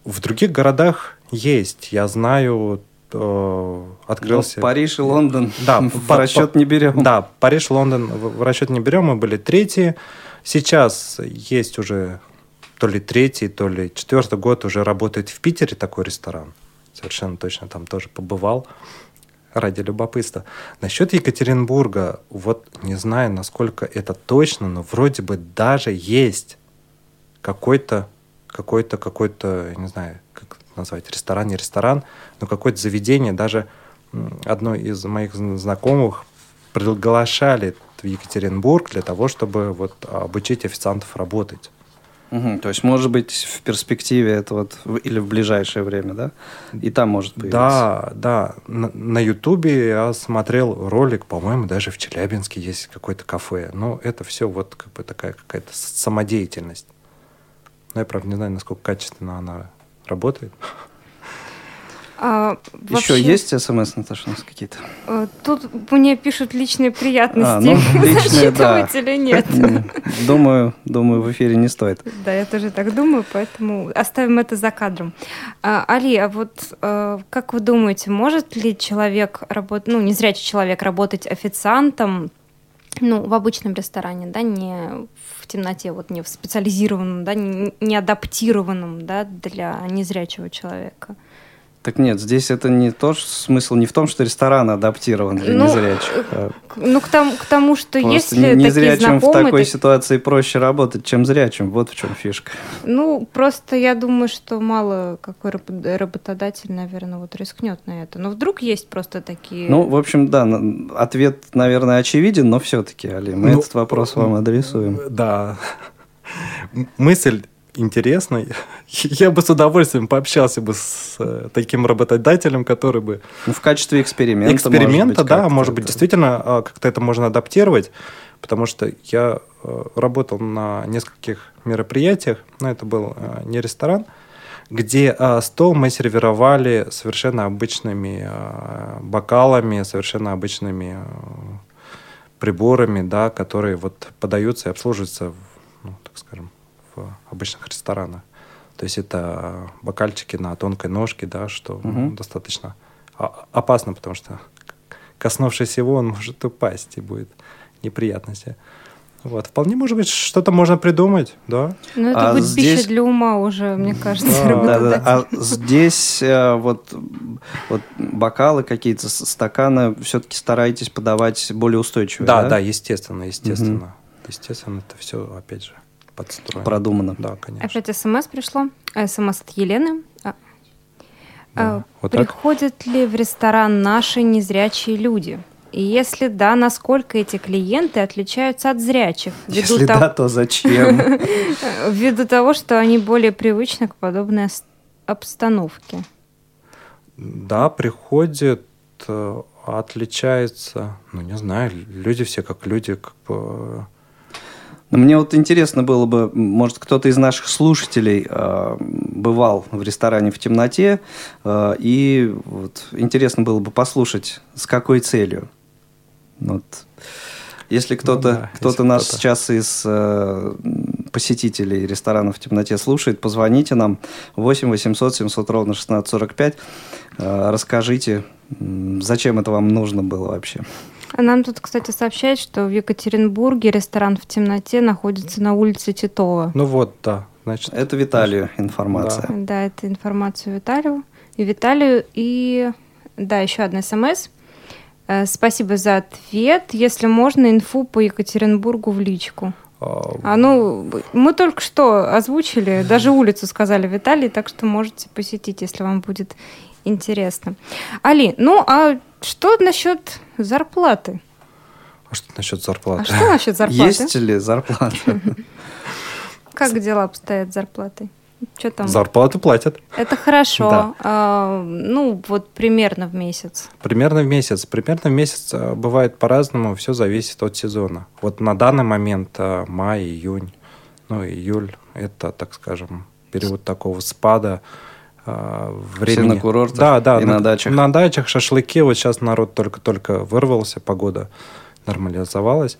В других городах есть. Я знаю, э, открылся... Ну, Париж и Лондон (laughs) да, (laughs) в расчет не берем. Да, Париж, Лондон в расчет не берем. Мы были третьи. Сейчас есть уже то ли третий, то ли четвертый год уже работает в Питере такой ресторан. Совершенно точно там тоже побывал ради любопытства. Насчет Екатеринбурга, вот не знаю, насколько это точно, но вроде бы даже есть какой-то, какой-то, какой-то, не знаю, как назвать, ресторан, не ресторан, но какое-то заведение, даже одно из моих знакомых приглашали в Екатеринбург для того, чтобы вот обучить официантов работать. Угу, то есть, может быть, в перспективе это вот или в ближайшее время, да? И там может появиться. Да, да. На Ютубе я смотрел ролик, по-моему, даже в Челябинске есть какое-то кафе. Но это все вот как бы такая какая-то самодеятельность. Но я, правда, не знаю, насколько качественно она работает. А, вообще, Еще есть смс, Наташа, у нас какие-то? Э, тут мне пишут личные приятности. А, ну, (laughs) личные, да. или нет? Думаю, думаю, в эфире не стоит. Да, я тоже так думаю, поэтому оставим это за кадром. А, Али, а вот а, как вы думаете, может ли человек работать, ну, незрячий человек работать официантом, ну, в обычном ресторане, да, не в темноте, вот не в специализированном, да, не, не адаптированном, да, для незрячего человека? Так нет, здесь это не то, смысл не в том, что ресторан адаптирован для ну, незрячих. А ну, к тому, к тому что Просто если незрячим в такой так... ситуации проще работать, чем зрячим. Вот в чем фишка. Ну, просто я думаю, что мало какой работодатель, наверное, вот рискнет на это. Но вдруг есть просто такие... Ну, в общем, да, ответ, наверное, очевиден, но все-таки, Али, мы ну, этот вопрос вам адресуем. Да. Мысль интересно. (laughs) Я бы с удовольствием пообщался бы с э, таким работодателем, который бы... Ну, в качестве эксперимента. Эксперимента, может быть, да, может быть, действительно, а, как-то это можно адаптировать, потому что я э, работал на нескольких мероприятиях, но это был э, не ресторан, где стол мы сервировали совершенно обычными бокалами, совершенно обычными приборами, да, которые вот подаются и обслуживаются, ну, так скажем, обычных ресторанах. То есть это бокальчики на тонкой ножке, да, что угу. достаточно опасно, потому что коснувшись его, он может упасть и будет неприятности. Вот. Вполне, может быть, что-то можно придумать, да? Ну, это а будет здесь... пища для ума уже, мне кажется. Да, да, да. А здесь э, вот, вот бокалы какие-то, стаканы все-таки стараетесь подавать более устойчивые, да? Да, да, естественно, естественно. Угу. Естественно, это все, опять же, подстроено. Продумано. Да, конечно. Опять смс пришло. СМС от Елены. А, да. А, вот Приходят так? ли в ресторан наши незрячие люди? И если да, насколько эти клиенты отличаются от зрячих? Если того... да, то зачем? (laughs) Ввиду того, что они более привычны к подобной обстановке. Да, приходят, э, отличаются, ну не знаю, люди все как люди, как бы мне вот интересно было бы, может, кто-то из наших слушателей э, бывал в ресторане в темноте, э, и вот интересно было бы послушать, с какой целью. Вот. Если кто-то ну, да, кто нас кто сейчас из э, посетителей ресторана в темноте слушает, позвоните нам 8 800 700 ровно 1645, э, расскажите, зачем это вам нужно было вообще. А нам тут, кстати, сообщают, что в Екатеринбурге ресторан в темноте находится на улице Титова. Ну вот, да. значит... Это Виталию информация. Да, да это информация Виталию. И Виталию, и... Да, еще одна смс. Э, спасибо за ответ. Если можно, инфу по Екатеринбургу в личку. А, а ну, мы только что озвучили, даже улицу сказали Виталий, так что можете посетить, если вам будет интересно. Али, ну а что насчет зарплаты? А что насчет зарплаты? А что насчет зарплаты? Есть ли зарплата? (laughs) Как дела обстоят с зарплатой? Что там? Зарплату платят. Это хорошо. Да. А, ну, вот примерно в месяц. Примерно в месяц. Примерно в месяц а, бывает по-разному, все зависит от сезона. Вот на данный момент а, май, июнь, ну, июль, это, так скажем, период такого спада времени. Все на курортах да, да, и на, на дачах. На дачах, шашлыки. Вот сейчас народ только-только вырвался, погода нормализовалась.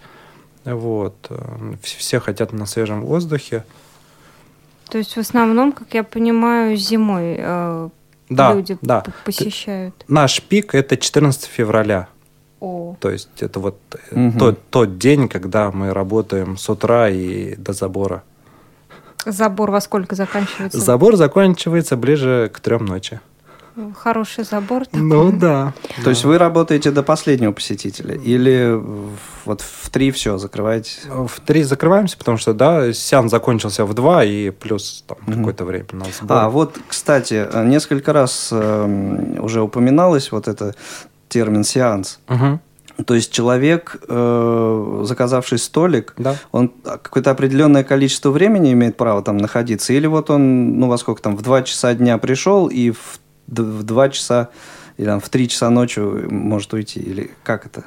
Вот. Э, все хотят на свежем воздухе. То есть в основном, как я понимаю, зимой э, да, люди да. посещают. Наш пик это 14 февраля. О. То есть это вот угу. тот, тот день, когда мы работаем с утра и до забора. Забор во сколько заканчивается? Забор заканчивается ближе к трем ночи. Хороший забор. Такой. Ну да. То есть вы работаете до последнего посетителя? Или вот в три все закрываете? В три закрываемся, потому что, да, сеанс закончился в два, и плюс там угу. какое-то время на сбор. А, вот, кстати, несколько раз э, уже упоминалось вот это термин «сеанс». Угу. То есть человек, э, заказавший столик, да. он какое-то определенное количество времени имеет право там находиться, или вот он, ну во сколько там, в два часа дня пришел и в в 2 часа или там, в 3 часа ночи может уйти? Или как это?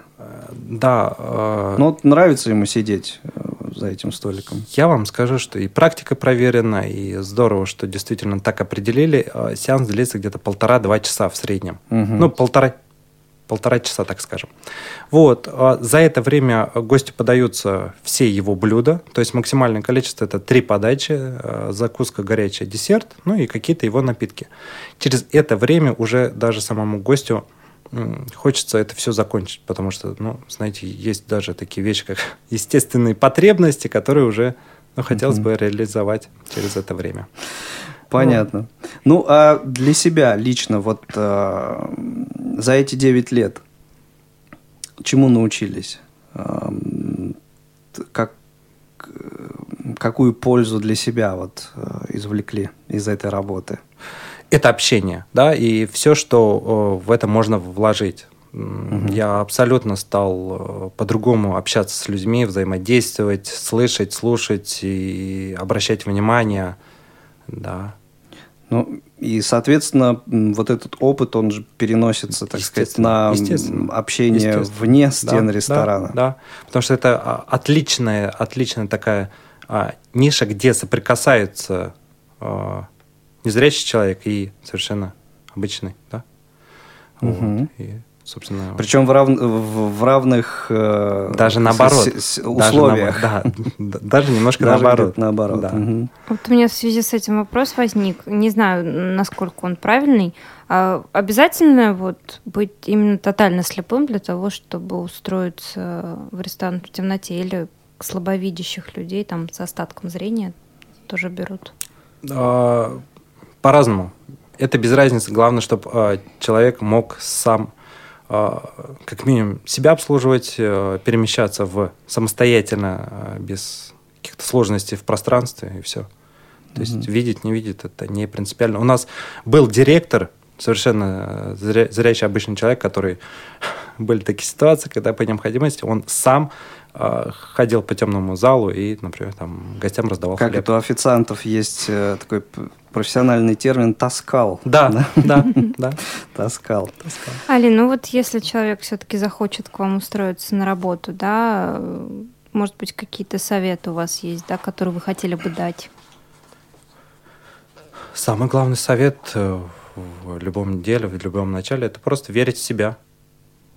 Да. Э... Ну, вот нравится ему сидеть э, за этим столиком. Я вам скажу, что и практика проверена, и здорово, что действительно так определили. Э, сеанс длится где-то полтора-два часа в среднем. Угу. Ну, полтора полтора часа, так скажем. Вот. А за это время гостю подаются все его блюда, то есть максимальное количество – это три подачи, э, закуска, горячая, десерт, ну и какие-то его напитки. Через это время уже даже самому гостю хочется это все закончить, потому что, ну, знаете, есть даже такие вещи, как (laughs) естественные потребности, которые уже ну, хотелось mm-hmm. бы реализовать через это время. Понятно. Ну, а для себя лично, вот э, за эти 9 лет, чему научились? Э, как, какую пользу для себя вот э, извлекли из этой работы? Это общение, да, и все, что э, в это можно вложить. Угу. Я абсолютно стал э, по-другому общаться с людьми, взаимодействовать, слышать, слушать и обращать внимание, да. Ну, и, соответственно, вот этот опыт, он же переносится, так сказать, на общение вне стен да, ресторана. Да, да, потому что это а, отличная, отличная такая а, ниша, где соприкасаются а, незрячий человек и совершенно обычный, да. Угу. Вот, и собственно. Причем в, рав... в равных э, даже наоборот с, с, условиях. Даже, да, даже немножко даже наоборот. наоборот. Да. Угу. Вот у меня в связи с этим вопрос возник. Не знаю, насколько он правильный. А обязательно вот быть именно тотально слепым для того, чтобы устроиться в ресторан в темноте или слабовидящих людей там с остатком зрения тоже берут? А, по-разному. Это без разницы. Главное, чтобы а, человек мог сам как минимум себя обслуживать, э, перемещаться в самостоятельно, а, без каких-то сложностей в пространстве и все. То mm-hmm. есть видеть, не видит, это не принципиально. У нас был директор, совершенно зря, зрячий обычный человек, который (laughs) были такие ситуации, когда по необходимости он сам э, ходил по темному залу и, например, там гостям раздавал как хлеб. это у официантов есть э, такой профессиональный термин таскал. Да, да, да. (laughs) Таскал. Али, ну вот если человек все-таки захочет к вам устроиться на работу, да, может быть, какие-то советы у вас есть, да, которые вы хотели бы дать? Самый главный совет э, в любом деле, в любом начале, это просто верить в себя.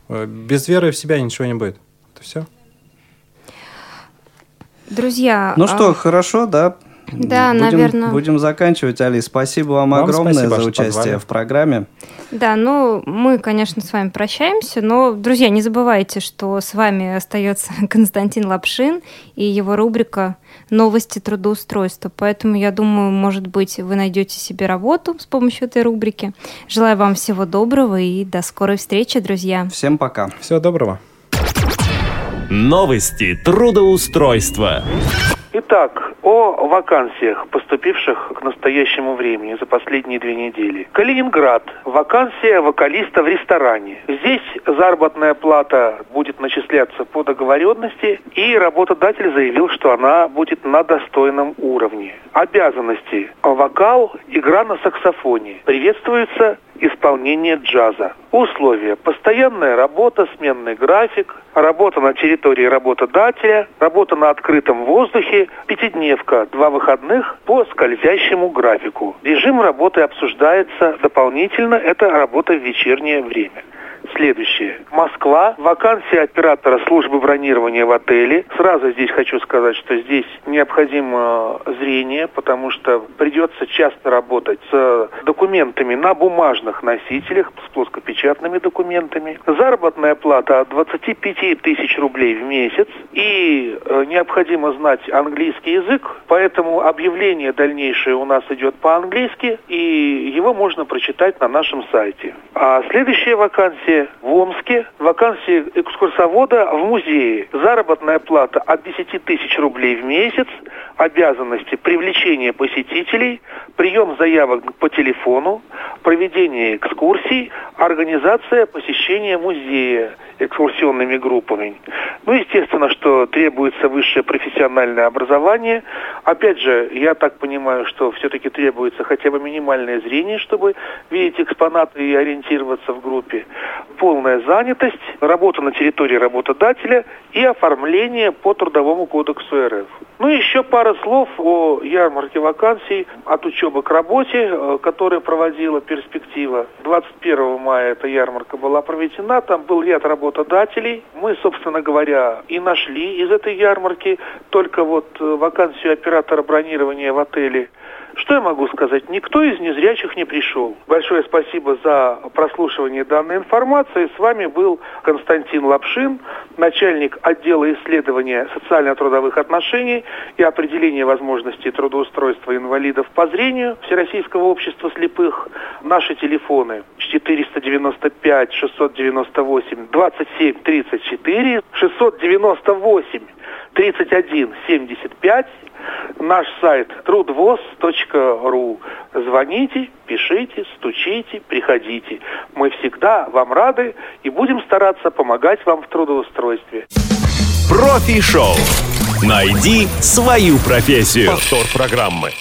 Э, без веры в себя ничего не будет. Это все. Друзья. Ну а... что, хорошо, да? Да, будем, наверное. Будем заканчивать, Али. Спасибо вам, вам огромное спасибо, за участие позвали. в программе. Да, ну, мы, конечно, с вами прощаемся, но, друзья, не забывайте, что с вами остается (laughs) Константин Лапшин и его рубрика «Новости трудоустройства». Поэтому, я думаю, может быть, вы найдете себе работу с помощью этой рубрики. Желаю вам всего доброго и до скорой встречи, друзья. Всем пока. Всего доброго. Новости трудоустройства. Итак, о вакансиях, поступивших к настоящему времени за последние две недели. Калининград. Вакансия вокалиста в ресторане. Здесь заработная плата будет начисляться по договоренности, и работодатель заявил, что она будет на достойном уровне. Обязанности. Вокал, игра на саксофоне. Приветствуется исполнение джаза. Условия. Постоянная работа, сменный график, работа на территории работодателя, работа на открытом воздухе, пятидневка, два выходных по скользящему графику. Режим работы обсуждается дополнительно, это работа в вечернее время следующее. Москва. Вакансия оператора службы бронирования в отеле. Сразу здесь хочу сказать, что здесь необходимо зрение, потому что придется часто работать с документами на бумажных носителях, с плоскопечатными документами. Заработная плата от 25 тысяч рублей в месяц. И э, необходимо знать английский язык, поэтому объявление дальнейшее у нас идет по-английски, и его можно прочитать на нашем сайте. А следующая вакансия в Омске, вакансии экскурсовода в музее. Заработная плата от 10 тысяч рублей в месяц, обязанности привлечения посетителей, прием заявок по телефону, проведение экскурсий, организация посещения музея экскурсионными группами. Ну, естественно, что требуется высшее профессиональное образование. Опять же, я так понимаю, что все-таки требуется хотя бы минимальное зрение, чтобы видеть экспонаты и ориентироваться в группе. Полная занятость, работа на территории работодателя и оформление по Трудовому кодексу РФ. Ну, еще пара слов о ярмарке вакансий от учебы к работе, э, которая проводила перспектива. 21 мая эта ярмарка была проведена, там был ряд работодателей. Мы, собственно говоря, и нашли из этой ярмарки только вот э, вакансию оператора бронирования в отеле что я могу сказать? Никто из незрячих не пришел. Большое спасибо за прослушивание данной информации. С вами был Константин Лапшин, начальник отдела исследования социально-трудовых отношений и определения возможностей трудоустройства инвалидов по зрению Всероссийского общества слепых. Наши телефоны 495 698 27 34 698 31 75 наш сайт трудвоз.ру. Звоните, пишите, стучите, приходите. Мы всегда вам рады и будем стараться помогать вам в трудоустройстве. Профи-шоу. Найди свою профессию. Повтор программы.